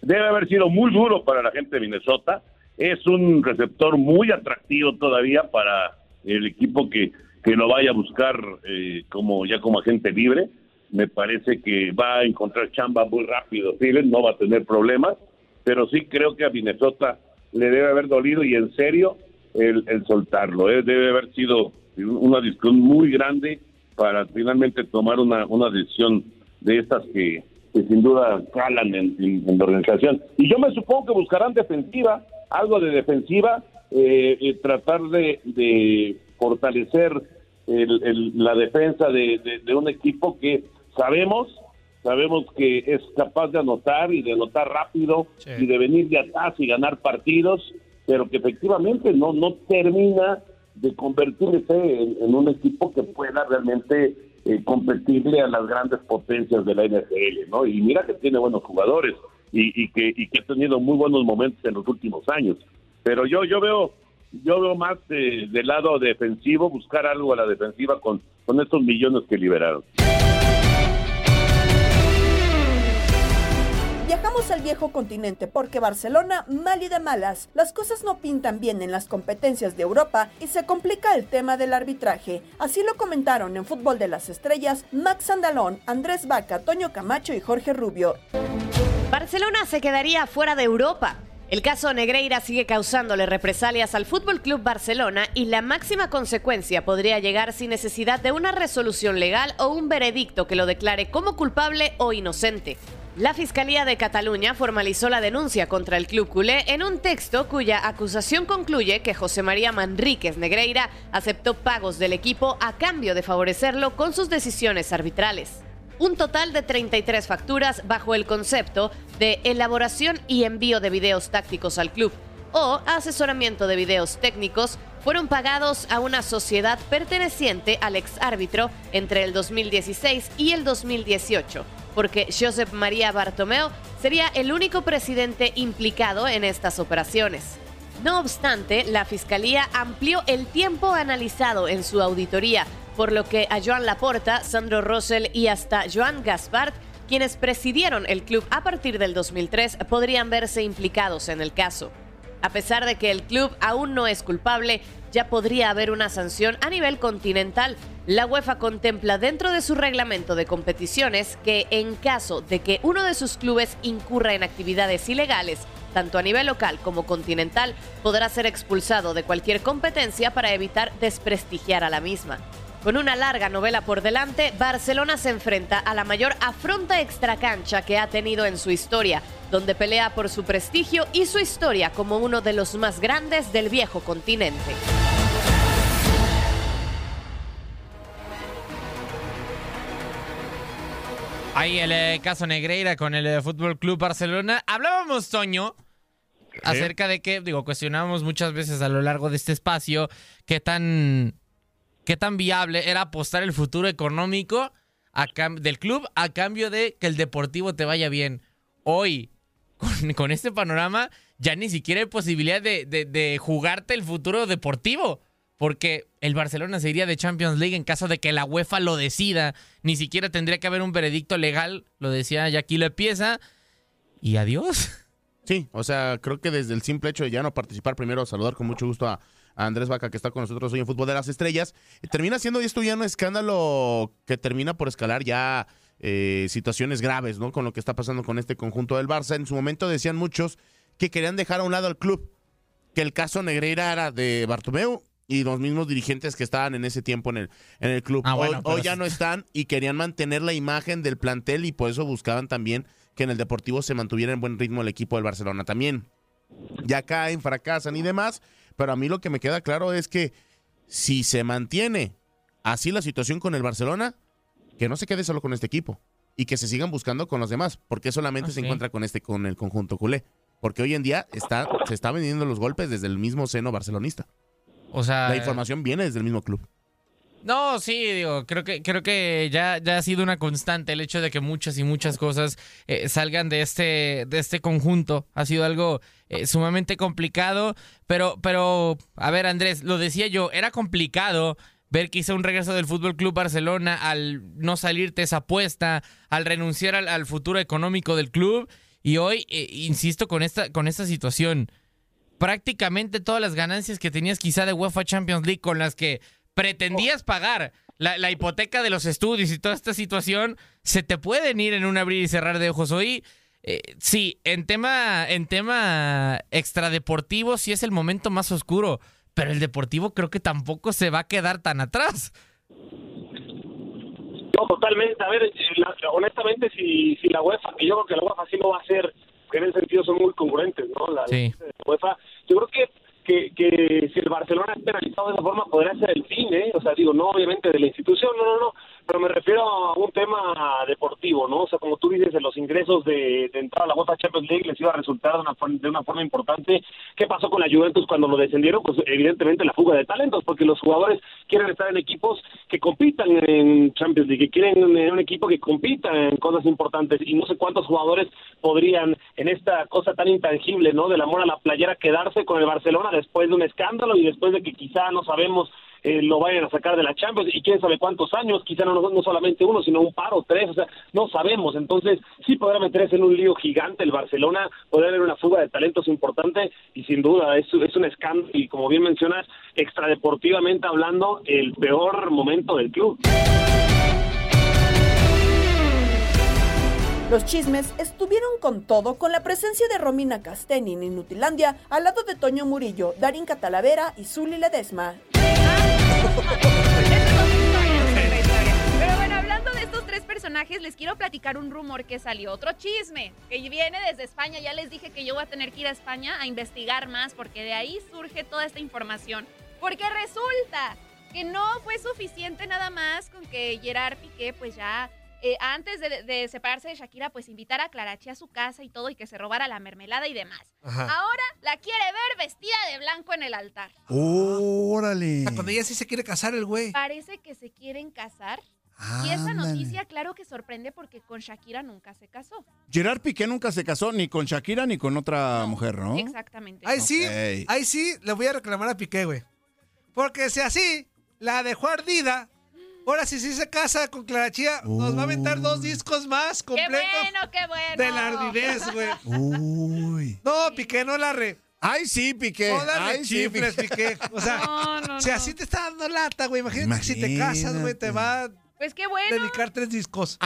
debe haber sido muy duro para la gente de Minnesota. Es un receptor muy atractivo todavía para el equipo que, que lo vaya a buscar eh, como ya como agente libre. Me parece que va a encontrar chamba muy rápido. Thielen no va a tener problemas, pero sí creo que a Minnesota le debe haber dolido y en serio el, el soltarlo. ¿eh? Debe haber sido una discusión muy grande para finalmente tomar una, una decisión de estas que, que sin duda calan en, en- en la organización. Y yo me supongo que buscarán defensiva, algo de defensiva, eh, eh, tratar de, de fortalecer el- el- la defensa de, de- de un equipo que sabemos sabemos que es capaz de anotar y de anotar rápido y de venir de atrás y ganar partidos, pero que efectivamente no no termina de convertirse en, un equipo que pueda realmente eh, competirle a las grandes potencias de la NFL, ¿no? Y mira que tiene buenos jugadores y, y que, y que ha tenido muy buenos momentos en los últimos años. Pero yo, yo veo yo veo más de, del lado defensivo, buscar algo a la defensiva con, con estos millones que liberaron. Viajamos al viejo continente porque Barcelona, mal y de malas, las cosas no pintan bien en las competencias de Europa y se complica el tema del arbitraje. Así lo comentaron en Fútbol de las Estrellas Max Andalón, Andrés Vaca, Toño Camacho y Jorge Rubio. Barcelona se quedaría fuera de Europa. El caso Negreira sigue causándole represalias al Fútbol Club Barcelona y la máxima consecuencia podría llegar sin necesidad de una resolución legal o un veredicto que lo declare como culpable o inocente. La Fiscalía de Cataluña formalizó la denuncia contra el club culé en un texto cuya acusación concluye que José María Manríquez Negreira aceptó pagos del equipo a cambio de favorecerlo con sus decisiones arbitrales. Un total de 33 facturas bajo el concepto de elaboración y envío de videos tácticos al club o asesoramiento de videos técnicos fueron pagados a una sociedad perteneciente al ex árbitro entre el 2016 y el 2018, porque Josep María Bartomeu sería el único presidente implicado en estas operaciones. No obstante, la Fiscalía amplió el tiempo analizado en su auditoría por lo que a Joan Laporta, Sandro Rosell y hasta Joan Gaspard, quienes presidieron el club a partir del 2003, podrían verse implicados en el caso. A pesar de que el club aún no es culpable, ya podría haber una sanción a nivel continental. La UEFA contempla dentro de su reglamento de competiciones que en caso de que uno de sus clubes incurra en actividades ilegales, tanto a nivel local como continental, podrá ser expulsado de cualquier competencia para evitar desprestigiar a la misma. Con una larga novela por delante, Barcelona se enfrenta a la mayor afronta extracancha que ha tenido en su historia, donde pelea por su prestigio y su historia como uno de los más grandes del viejo continente. Ahí el eh, caso Negreira con el eh, Fútbol Club Barcelona. Hablábamos, Toño, acerca de que, digo, cuestionábamos muchas veces a lo largo de este espacio qué tan qué tan viable era apostar el futuro económico del club a cambio de que el deportivo te vaya bien. Hoy, con, este panorama, ya ni siquiera hay posibilidad de, jugarte el futuro deportivo. Porque el Barcelona se iría de Champions League en caso de que la UEFA lo decida. Ni siquiera tendría que haber un veredicto legal, lo decía lo empieza. Y adiós. Sí, o sea, creo que desde el simple hecho de ya no participar, primero saludar con mucho gusto a, Andrés Vaca, que está con nosotros hoy en Fútbol de las Estrellas. Termina siendo esto ya un escándalo que termina por escalar ya eh, situaciones graves, ¿no? Con lo que está pasando con este conjunto del Barça. En su momento decían muchos que querían dejar a un lado al club, que el caso Negreira era de Bartomeu y los mismos dirigentes que estaban en ese tiempo en el, en el club. Ah, hoy, ya no están y querían mantener la imagen del plantel y por eso buscaban también que en el Deportivo se mantuviera en buen ritmo el equipo del Barcelona también. Ya caen, fracasan y demás, pero a mí lo que me queda claro es que si se mantiene así la situación con el Barcelona, que no se quede solo con este equipo y que se sigan buscando con los demás, porque solamente se encuentra con este con el conjunto culé, porque hoy en día está se está vendiendo los golpes desde el mismo seno barcelonista. O sea, la información viene desde el mismo club. No, sí, digo, creo que creo que ya, ya ha sido una constante el hecho de que muchas y muchas cosas eh, salgan de este de este conjunto. Ha sido algo eh, sumamente complicado, pero pero a ver, Andrés, lo decía yo, era complicado ver quizá un regreso del Fútbol Club Barcelona al no salirte esa apuesta, al renunciar al, futuro económico del club y hoy eh, insisto con esta con esta situación prácticamente todas las ganancias que tenías quizá de UEFA Champions League con las que pretendías pagar la, hipoteca de los estudios y toda esta situación, se te pueden ir en un abrir y cerrar de ojos. Hoy, eh, sí, en tema, en tema extradeportivo sí es el momento más oscuro, pero el deportivo creo que tampoco se va a quedar tan atrás. No, totalmente. A ver, honestamente, si, si la UEFA, que yo creo que la UEFA sí lo va a hacer, que en ese sentido son muy concurrentes, ¿no? La, sí. UEFA, yo creo que que, que si el Barcelona es penalizado de esa forma podría ser el fin, ¿eh? O sea, digo, no obviamente de la institución, no, no, no, pero me refiero a un tema deportivo, ¿no? O sea, como tú dices, los ingresos de, de entrar a la UEFA Champions League les iba a resultar de una, de una forma importante. ¿Qué pasó con la Juventus cuando lo descendieron? Pues evidentemente la fuga de talentos, porque los jugadores quieren estar en equipos que compitan en Champions League, que quieren en un equipo que compita en cosas importantes y no sé cuántos jugadores podrían en esta cosa tan intangible, ¿no? Del amor a la playera quedarse con el Barcelona después de un escándalo y después de que quizá no sabemos eh, lo vayan a sacar de la Champions y quién sabe cuántos años, quizá no, no solamente uno, sino un par o tres, o sea, no sabemos. Entonces, sí podrá meterse en un lío gigante el Barcelona, podrá haber una fuga de talentos importante y sin duda es, es un escándalo y como bien mencionas, extradeportivamente hablando, el peor momento del club. Los chismes estuvieron con todo con la presencia de Romina Casteni en Inutilandia al lado de Toño Murillo, Darín Catalavera y Zuli Ledesma. Pero bueno, hablando de estos tres personajes, les quiero platicar un rumor que salió, otro chisme, que viene desde España. Ya les dije que yo voy a tener que ir a España a investigar más, porque de ahí surge toda esta información. Porque resulta que no fue suficiente nada más con que Gerard Piqué, pues ya eh, antes de, de separarse de Shakira, pues invitara a Clarachi a su casa y todo y que se robara la mermelada y demás. Ajá. Ahora la quiere ver vestida de blanco en el altar. Órale. Cuando ella sí se quiere casar el güey. Parece que se quieren casar. Y esa noticia, claro que sorprende porque con Shakira nunca se casó. Gerard Piqué nunca se casó ni con Shakira ni con otra mujer, ¿no? Exactamente. Ahí sí, ahí sí le voy a reclamar a Piqué, güey. Porque si así la dejó ardida, ahora si sí se casa con Clara Chía, nos va a aventar dos discos más ¡Qué completos bueno, qué bueno! de la ardidez, güey. Uy. No, Piqué, no la re. Ay, sí, Piqué. No la Ay, sí, chifles, Piqué. O sea, No, no, si no. así te está dando lata, güey. Imagínate que si te casas, güey, te va a Pues qué bueno. dedicar tres discos.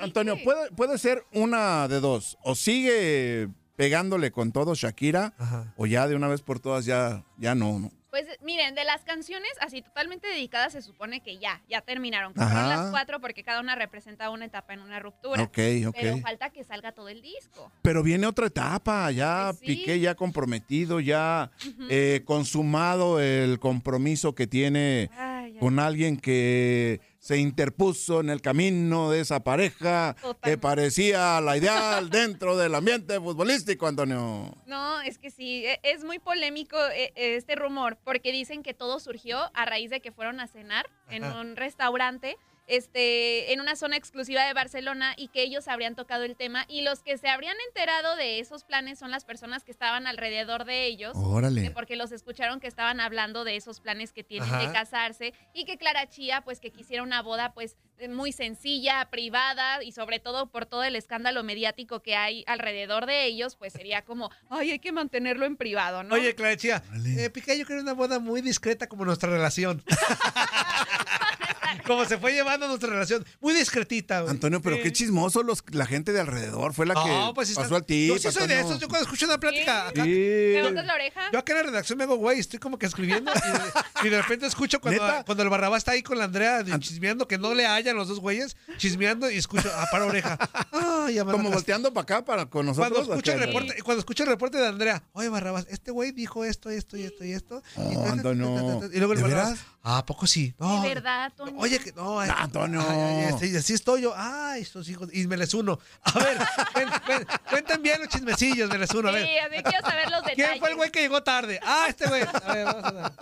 Antonio, puede, puede ser una de dos. O sigue pegándole con todo Shakira, o ya de una vez por todas ya, ya no, ¿no? Pues miren, de las canciones así totalmente dedicadas se supone que ya, ya terminaron. Que fueron las cuatro porque cada una representaba una etapa en una ruptura. Ok, ok. Pero falta que salga todo el disco. Pero viene otra etapa, ya Pues sí. Piqué ya comprometido, ya eh, consumado el compromiso que tiene ay. con alguien que se interpuso en el camino de esa pareja que parecía la ideal dentro del ambiente futbolístico, Antonio. No, es que sí, e- es muy polémico eh, eh, este rumor porque dicen que todo surgió a raíz de que fueron a cenar en Ajá. un restaurante este, en una zona exclusiva de Barcelona y que ellos habrían tocado el tema y los que se habrían enterado de esos planes son las personas que estaban alrededor de ellos. Órale. Porque los escucharon que estaban hablando de esos planes que tienen Ajá. de casarse y que Clara Chía pues que quisiera una boda pues muy sencilla, privada y sobre todo por todo el escándalo mediático que hay alrededor de ellos pues sería como, ay, hay que mantenerlo en privado, ¿no? Oye, Clara Chía, eh, Piqué, yo quiero una boda muy discreta como nuestra relación. como se fue llevando nuestra relación. Muy discretita, güey. Antonio, pero qué chismoso los, la gente de alrededor fue la que No, pues pasó está- al tip. Yo sí soy de esos. Yo cuando escucho una plática. acá- Sí. ¿Me botas la oreja? Yo acá en la redacción me hago güey, estoy como que escribiendo y, y de repente escucho cuando, cuando el Barrabás está ahí con la Andrea de- chismeando, que no le hallan los dos güeyes, chismeando y escucho, ah, para oreja. Ya Como volteando para acá para con nosotros. Cuando escucho, el reporte, cuando escucho el reporte de Andrea, oye Barrabás, este güey dijo esto, esto y esto y esto. y, Antonio. y luego el ¿De Barrabás, ah, ¿a poco sí? No, De verdad, Toño. Oye, que no, ay, Antonio. ay, ay, sí, así estoy yo. Ay, estos hijos. Y me les uno. A ver, ven, ven, cuenten bien los chismecillos, me les uno. A ver. Sí, así quiero saber los detalles. ¿Quién fue el güey que llegó tarde? Ah, este güey. A ver, vamos a ver.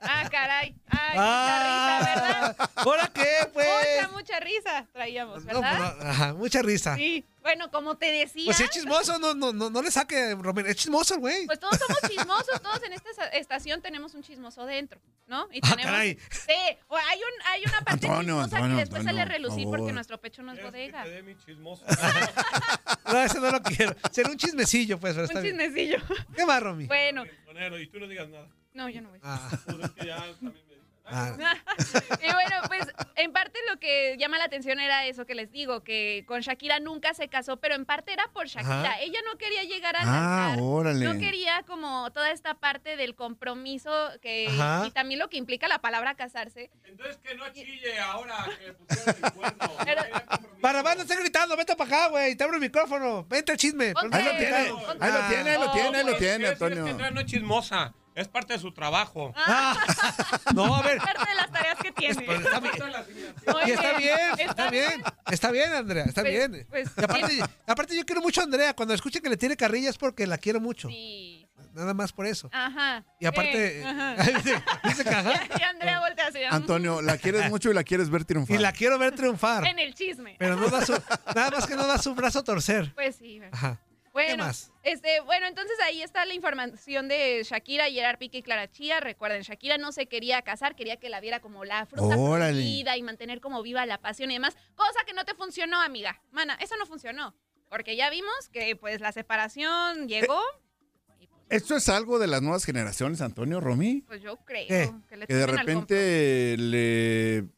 Ah, caray. Ay, Ah. mucha risa, ¿verdad? ¿Ahora qué, pues? Mucha, mucha risa traíamos, ¿verdad? pues, no, ajá, mucha risa. Sí. Bueno, como te decía. Pues si es chismoso, no, no, no, no le saque, Romero. Es chismoso, güey. Pues todos somos chismosos, todos en esta estación tenemos un chismoso dentro, ¿no? Y Ah, tenemos, caray. Sí, o hay, un, hay una parte Antonio, chismosa Antonio, que después Antonio, sale a por relucir porque favor. nuestro pecho no es bodega. No, ese no lo quiero. Sería un chismecillo, pues, pero está Un bien. chismecillo. ¿Qué más, Romy? Bueno, y tú no digas nada. no, yo no voy. Ah, Pues es que ya también ah. y bueno, pues en parte lo que llama la atención era eso que les digo, que con Shakira nunca se casó, pero en parte era por Shakira. Ajá. Ella no quería llegar al Ah, órale. No quería como toda esta parte del compromiso que Ajá. y también lo que implica la palabra casarse. Entonces que no chille ahora que pusieron el cuerno. Barrabás, no esté gritando. Vete para acá, güey. Te abro el micrófono. Vente al chisme. Ponte- Ahí lo tiene, ahí lo tiene, ahí lo tiene, ahí lo pues, tiene, Antonio. que no es chismosa. Es parte de su trabajo. Ah. No, a ver. Parte de las tareas que tiene. Está bien. Y está bien, Está bien. Está bien, Andrea, está Pues- bien. pues, Y aparte, aparte yo quiero mucho a Andrea. Cuando escuche que le tiene carrilla es porque la quiero mucho. Nada más por eso. Ajá. Y aparte- Eh, ajá. Dice que ajá. Y Andrea voltea así. ¿no? Antonio, la quieres mucho y la quieres ver triunfar. Y la quiero ver triunfar. En el chisme. Pero no da su, nada más que no da su brazo a torcer. Pues sí. Ajá. Bueno, más? este, bueno, entonces ahí está la información de Shakira, Gerard Pique y Clara Chía. Recuerden, Shakira no se quería casar, quería que la viera como la fruta prohibida y mantener como viva la pasión y demás. Cosa que no te funcionó, amiga. Mana, eso no funcionó. Porque ya vimos que pues la separación llegó, Esto es algo de las nuevas generaciones, Antonio Romy. pues yo creo ¿Qué? que le Que de repente le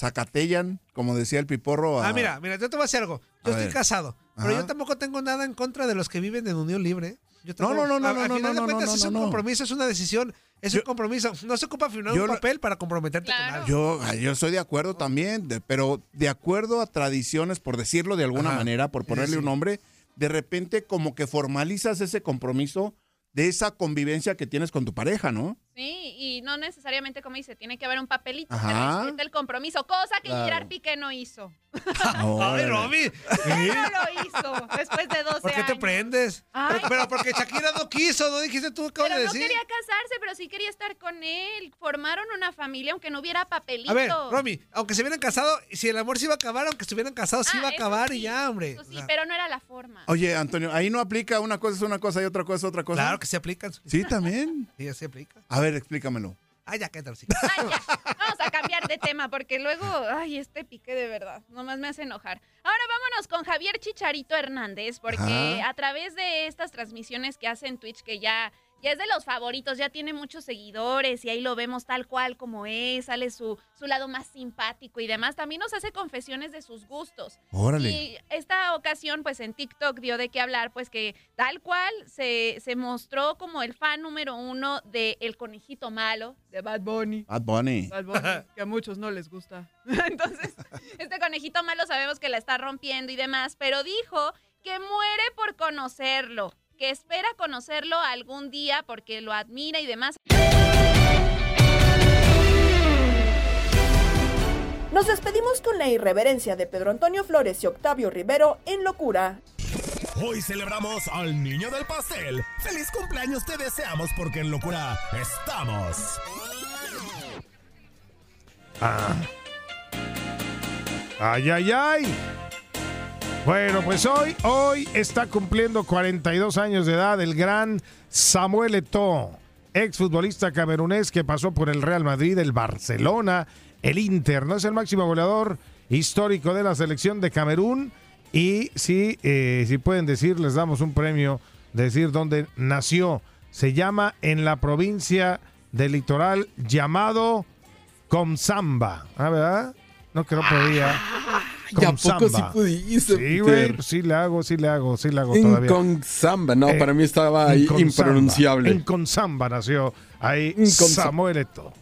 sacatellan, como decía el piporro. A... Ah, mira, mira, yo te voy a decir algo. Yo A estoy ver. casado, pero yo tampoco tengo nada en contra de los que viven en unión libre. Yo No, no, no, no, a- no, Al no, final no, de cuentas no, es un no. compromiso, es una decisión, es un compromiso. No se ocupa firmar yo un papel para comprometerte con alguien. Yo, yo estoy de acuerdo también, de- pero de acuerdo a tradiciones, por decirlo de alguna Ajá. manera, por ponerle Sí, un nombre, de repente como que formalizas ese compromiso de esa convivencia que tienes con tu pareja, ¿no? Sí, y no necesariamente, como dice, tiene que haber un papelito Ajá. que el compromiso, cosa que Claro. Gerard Piqué no hizo. Ay. Romy. No lo hizo después de 12 ¿Por qué te años. prendes? Pero, pero porque Shakira no quiso, ¿no dijiste tú? Acabas Pero de no decir. quería casarse, pero sí quería estar con él. Formaron una familia aunque no hubiera papelito. A ver, Romy, aunque se hubieran casado, si el amor se iba a acabar, aunque estuvieran casados, se Ah, iba a acabar y sí, ya, hombre. Eso O sí, sea, pero no era la forma. Oye, Antonio, ahí no aplica una cosa es una cosa y otra cosa es otra cosa. Claro que se aplican. Sí, también. Sí, se aplica. A ver, explícamelo. Ah, ya, qué tal. sí. Ay, ya. Vamos a cambiar de tema porque luego, ay, este pique de verdad, nomás me hace enojar. Ahora vámonos con Javier Chicharito Hernández porque Ajá. a través de estas transmisiones que hace en Twitch que ya ya es de los favoritos, ya tiene muchos seguidores y ahí lo vemos tal cual como es, sale su, su lado más simpático y demás. También nos hace confesiones de sus gustos. Órale. Y esta ocasión, pues en TikTok dio de qué hablar, pues que tal cual se, se mostró como el fan número uno de El Conejito Malo, de Bad Bunny. Bad Bunny. Bad Bunny, que a muchos no les gusta. Entonces, este conejito malo sabemos que la está rompiendo y demás, pero dijo que muere por conocerlo, que espera conocerlo algún día porque lo admira y demás. Nos despedimos con la irreverencia de Pedro Antonio Flores y Octavio Rivero en Locura. Hoy celebramos al niño del pastel. ¡Feliz cumpleaños te deseamos porque en locura estamos! Ah. Ay, ay, ay. Bueno, pues hoy, hoy está cumpliendo 42 años de edad el gran Samuel Eto'o, exfutbolista camerunés que pasó por el Real Madrid, el Barcelona, el Inter. No es el máximo goleador histórico de la selección de Camerún. Y si, eh, si pueden decir, les damos un premio, decir dónde nació. Se llama en la provincia del litoral llamado Comsamba. ¿Ah, verdad? No que podía. ¿Y a poco sí pudiste, Sí, güey, sí le hago, sí le hago, sí le hago todavía. Inconsamba, no, Eh, para mí estaba ahí impronunciable. En Consamba nació ahí. Samuel Eto'o.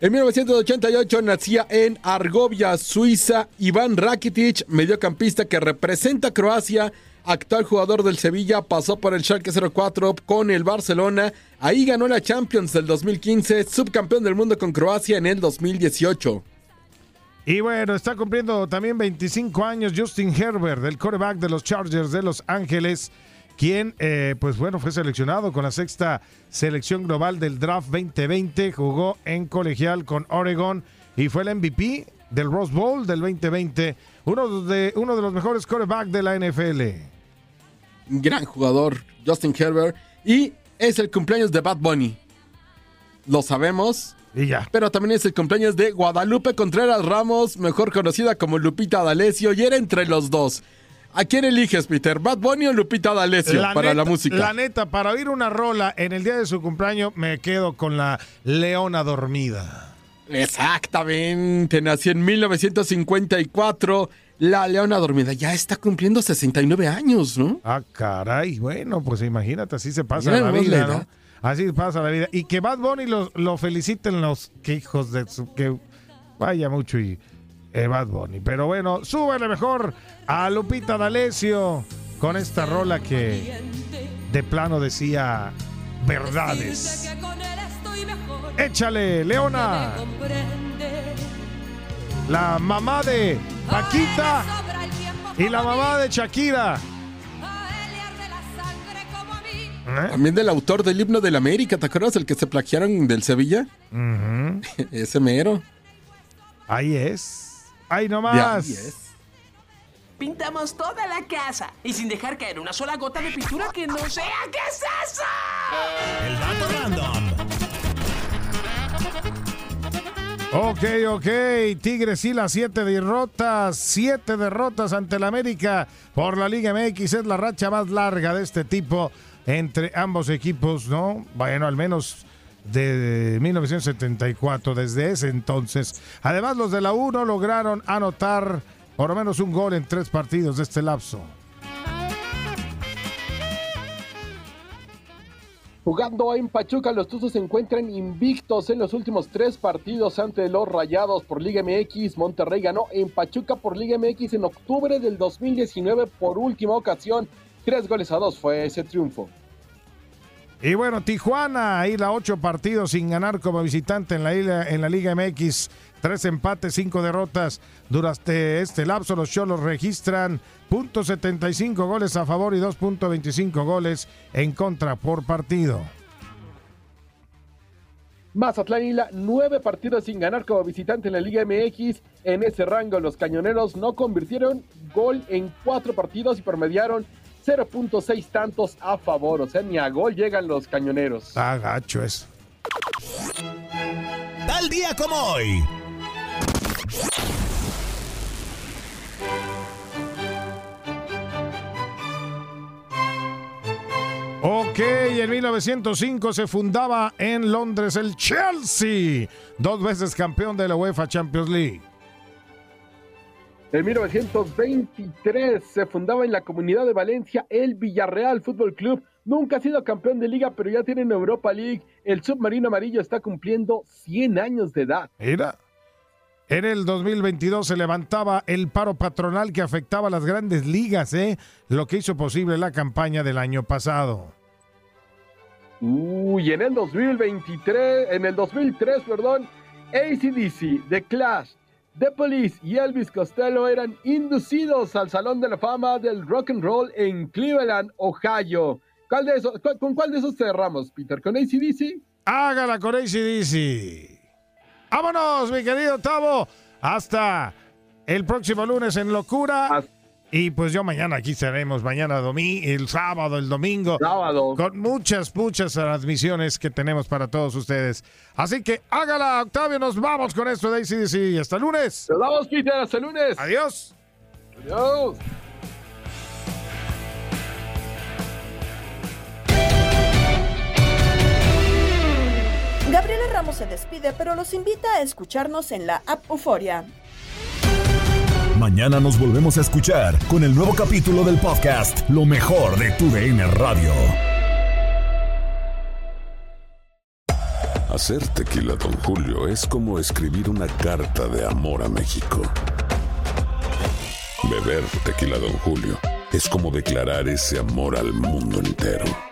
En 1988 nacía en Argovia, Suiza, Iván Rakitic, mediocampista que representa a Croacia, actual jugador del Sevilla, pasó por el Schalke 04 con el Barcelona, ahí ganó la Champions del 2015, subcampeón del mundo con Croacia en el 2018. Y bueno, está cumpliendo también 25 años Justin Herbert, el quarterback de los Chargers de Los Ángeles, quien, eh, pues bueno, fue seleccionado con la sexta selección global del draft 2020, jugó en colegial con Oregon y fue el MVP del Rose Bowl del 2020, uno de, uno de los mejores quarterbacks de la NFL. Gran jugador, Justin Herbert, y es el cumpleaños de Bad Bunny. Lo sabemos. Y ya. Pero también es el cumpleaños de Guadalupe Contreras Ramos, mejor conocida como Lupita D'Alessio, y era entre los dos. ¿A quién eliges, Peter? ¿Bad Bunny o Lupita D'Alessio para neta, la música? La neta, para oír una rola en el día de su cumpleaños, me quedo con la Leona Dormida. Exactamente, nació en 1954. La Leona Dormida ya está cumpliendo 69 años, ¿no? Ah, caray, bueno, pues imagínate, así se pasa Mira la vida, la ¿no? Así pasa la vida. Y que Bad Bunny lo, lo feliciten los que hijos de su... que vaya mucho y eh, Bad Bunny. Pero bueno, súbele mejor a Lupita D'Alessio con esta rola que de plano decía verdades. Échale, Leona. La mamá de Paquita y la mamá de Shakira. ¿Eh? También del autor del himno del América, ¿te acuerdas? El que se plagiaron del Sevilla. Ese mero. Ahí es. Ahí nomás. ahí es. Pintamos toda la casa y sin dejar caer una sola gota de pintura que no sea. ¿Qué es eso? El dato random. Ok, ok. Tigres y las siete derrotas. Siete derrotas ante el América por la Liga MX. Es la racha más larga de este tipo entre ambos equipos, ¿no? Bueno, al menos de 1974, desde ese entonces. Además, los de la 1 lograron anotar por lo menos un gol en tres partidos de este lapso. Jugando en Pachuca, los Tuzos se encuentran invictos en los últimos tres partidos ante los Rayados por Liga MX. Monterrey ganó en Pachuca por Liga MX en octubre del 2019 por última ocasión. Tres goles a dos fue ese triunfo. Y bueno, Tijuana, ahí la ocho partidos sin ganar como visitante en la, en la Liga MX. Tres empates, cinco derrotas. Durante este lapso, los Cholos registran .75 goles a favor y 2.25 goles en contra por partido. Mazatlán Hila, nueve partidos sin ganar como visitante en la Liga MX. En ese rango, los cañoneros no convirtieron gol en cuatro partidos y promediaron 0.6 tantos a favor. O sea, ni a gol llegan los cañoneros. Está gacho eso. Tal día como hoy. Ok, en 1905 se fundaba en Londres el Chelsea, dos veces campeón de la UEFA Champions League. En 1923 se fundaba en la comunidad de Valencia el Villarreal Fútbol Club. Nunca ha sido campeón de liga, pero ya tienen Europa League. El submarino amarillo está cumpliendo 100 años de edad. Mira. En el 2022 se levantaba el paro patronal que afectaba a las grandes ligas, ¿eh? lo que hizo posible la campaña del año pasado. Uy, en el 2023, en el 2003, perdón, ACDC, The Clash, The Police y Elvis Costello eran inducidos al Salón de la Fama del Rock and Roll en Cleveland, Ohio. ¿Cuál de esos, cu- ¿Con cuál de esos cerramos, Peter? ¿Con ACDC? Hágala con ACDC. Vámonos, mi querido Tavo. Hasta el próximo lunes en Locura. Y pues yo mañana aquí estaremos, mañana domingo, el sábado, el domingo. Sábado. Con muchas, muchas transmisiones que tenemos para todos ustedes. Así que hágala, Octavio, nos vamos con esto de ACDC. Hasta el lunes. Nos vamos, Peter, hasta el lunes. Adiós. Adiós. Gabriela Ramos se despide, pero los invita a escucharnos en la app Euforia. Mañana nos volvemos a escuchar con el nuevo capítulo del podcast Lo mejor de tu DN Radio. Hacer tequila, Don Julio, es como escribir una carta de amor a México. Beber tequila, Don Julio, es como declarar ese amor al mundo entero.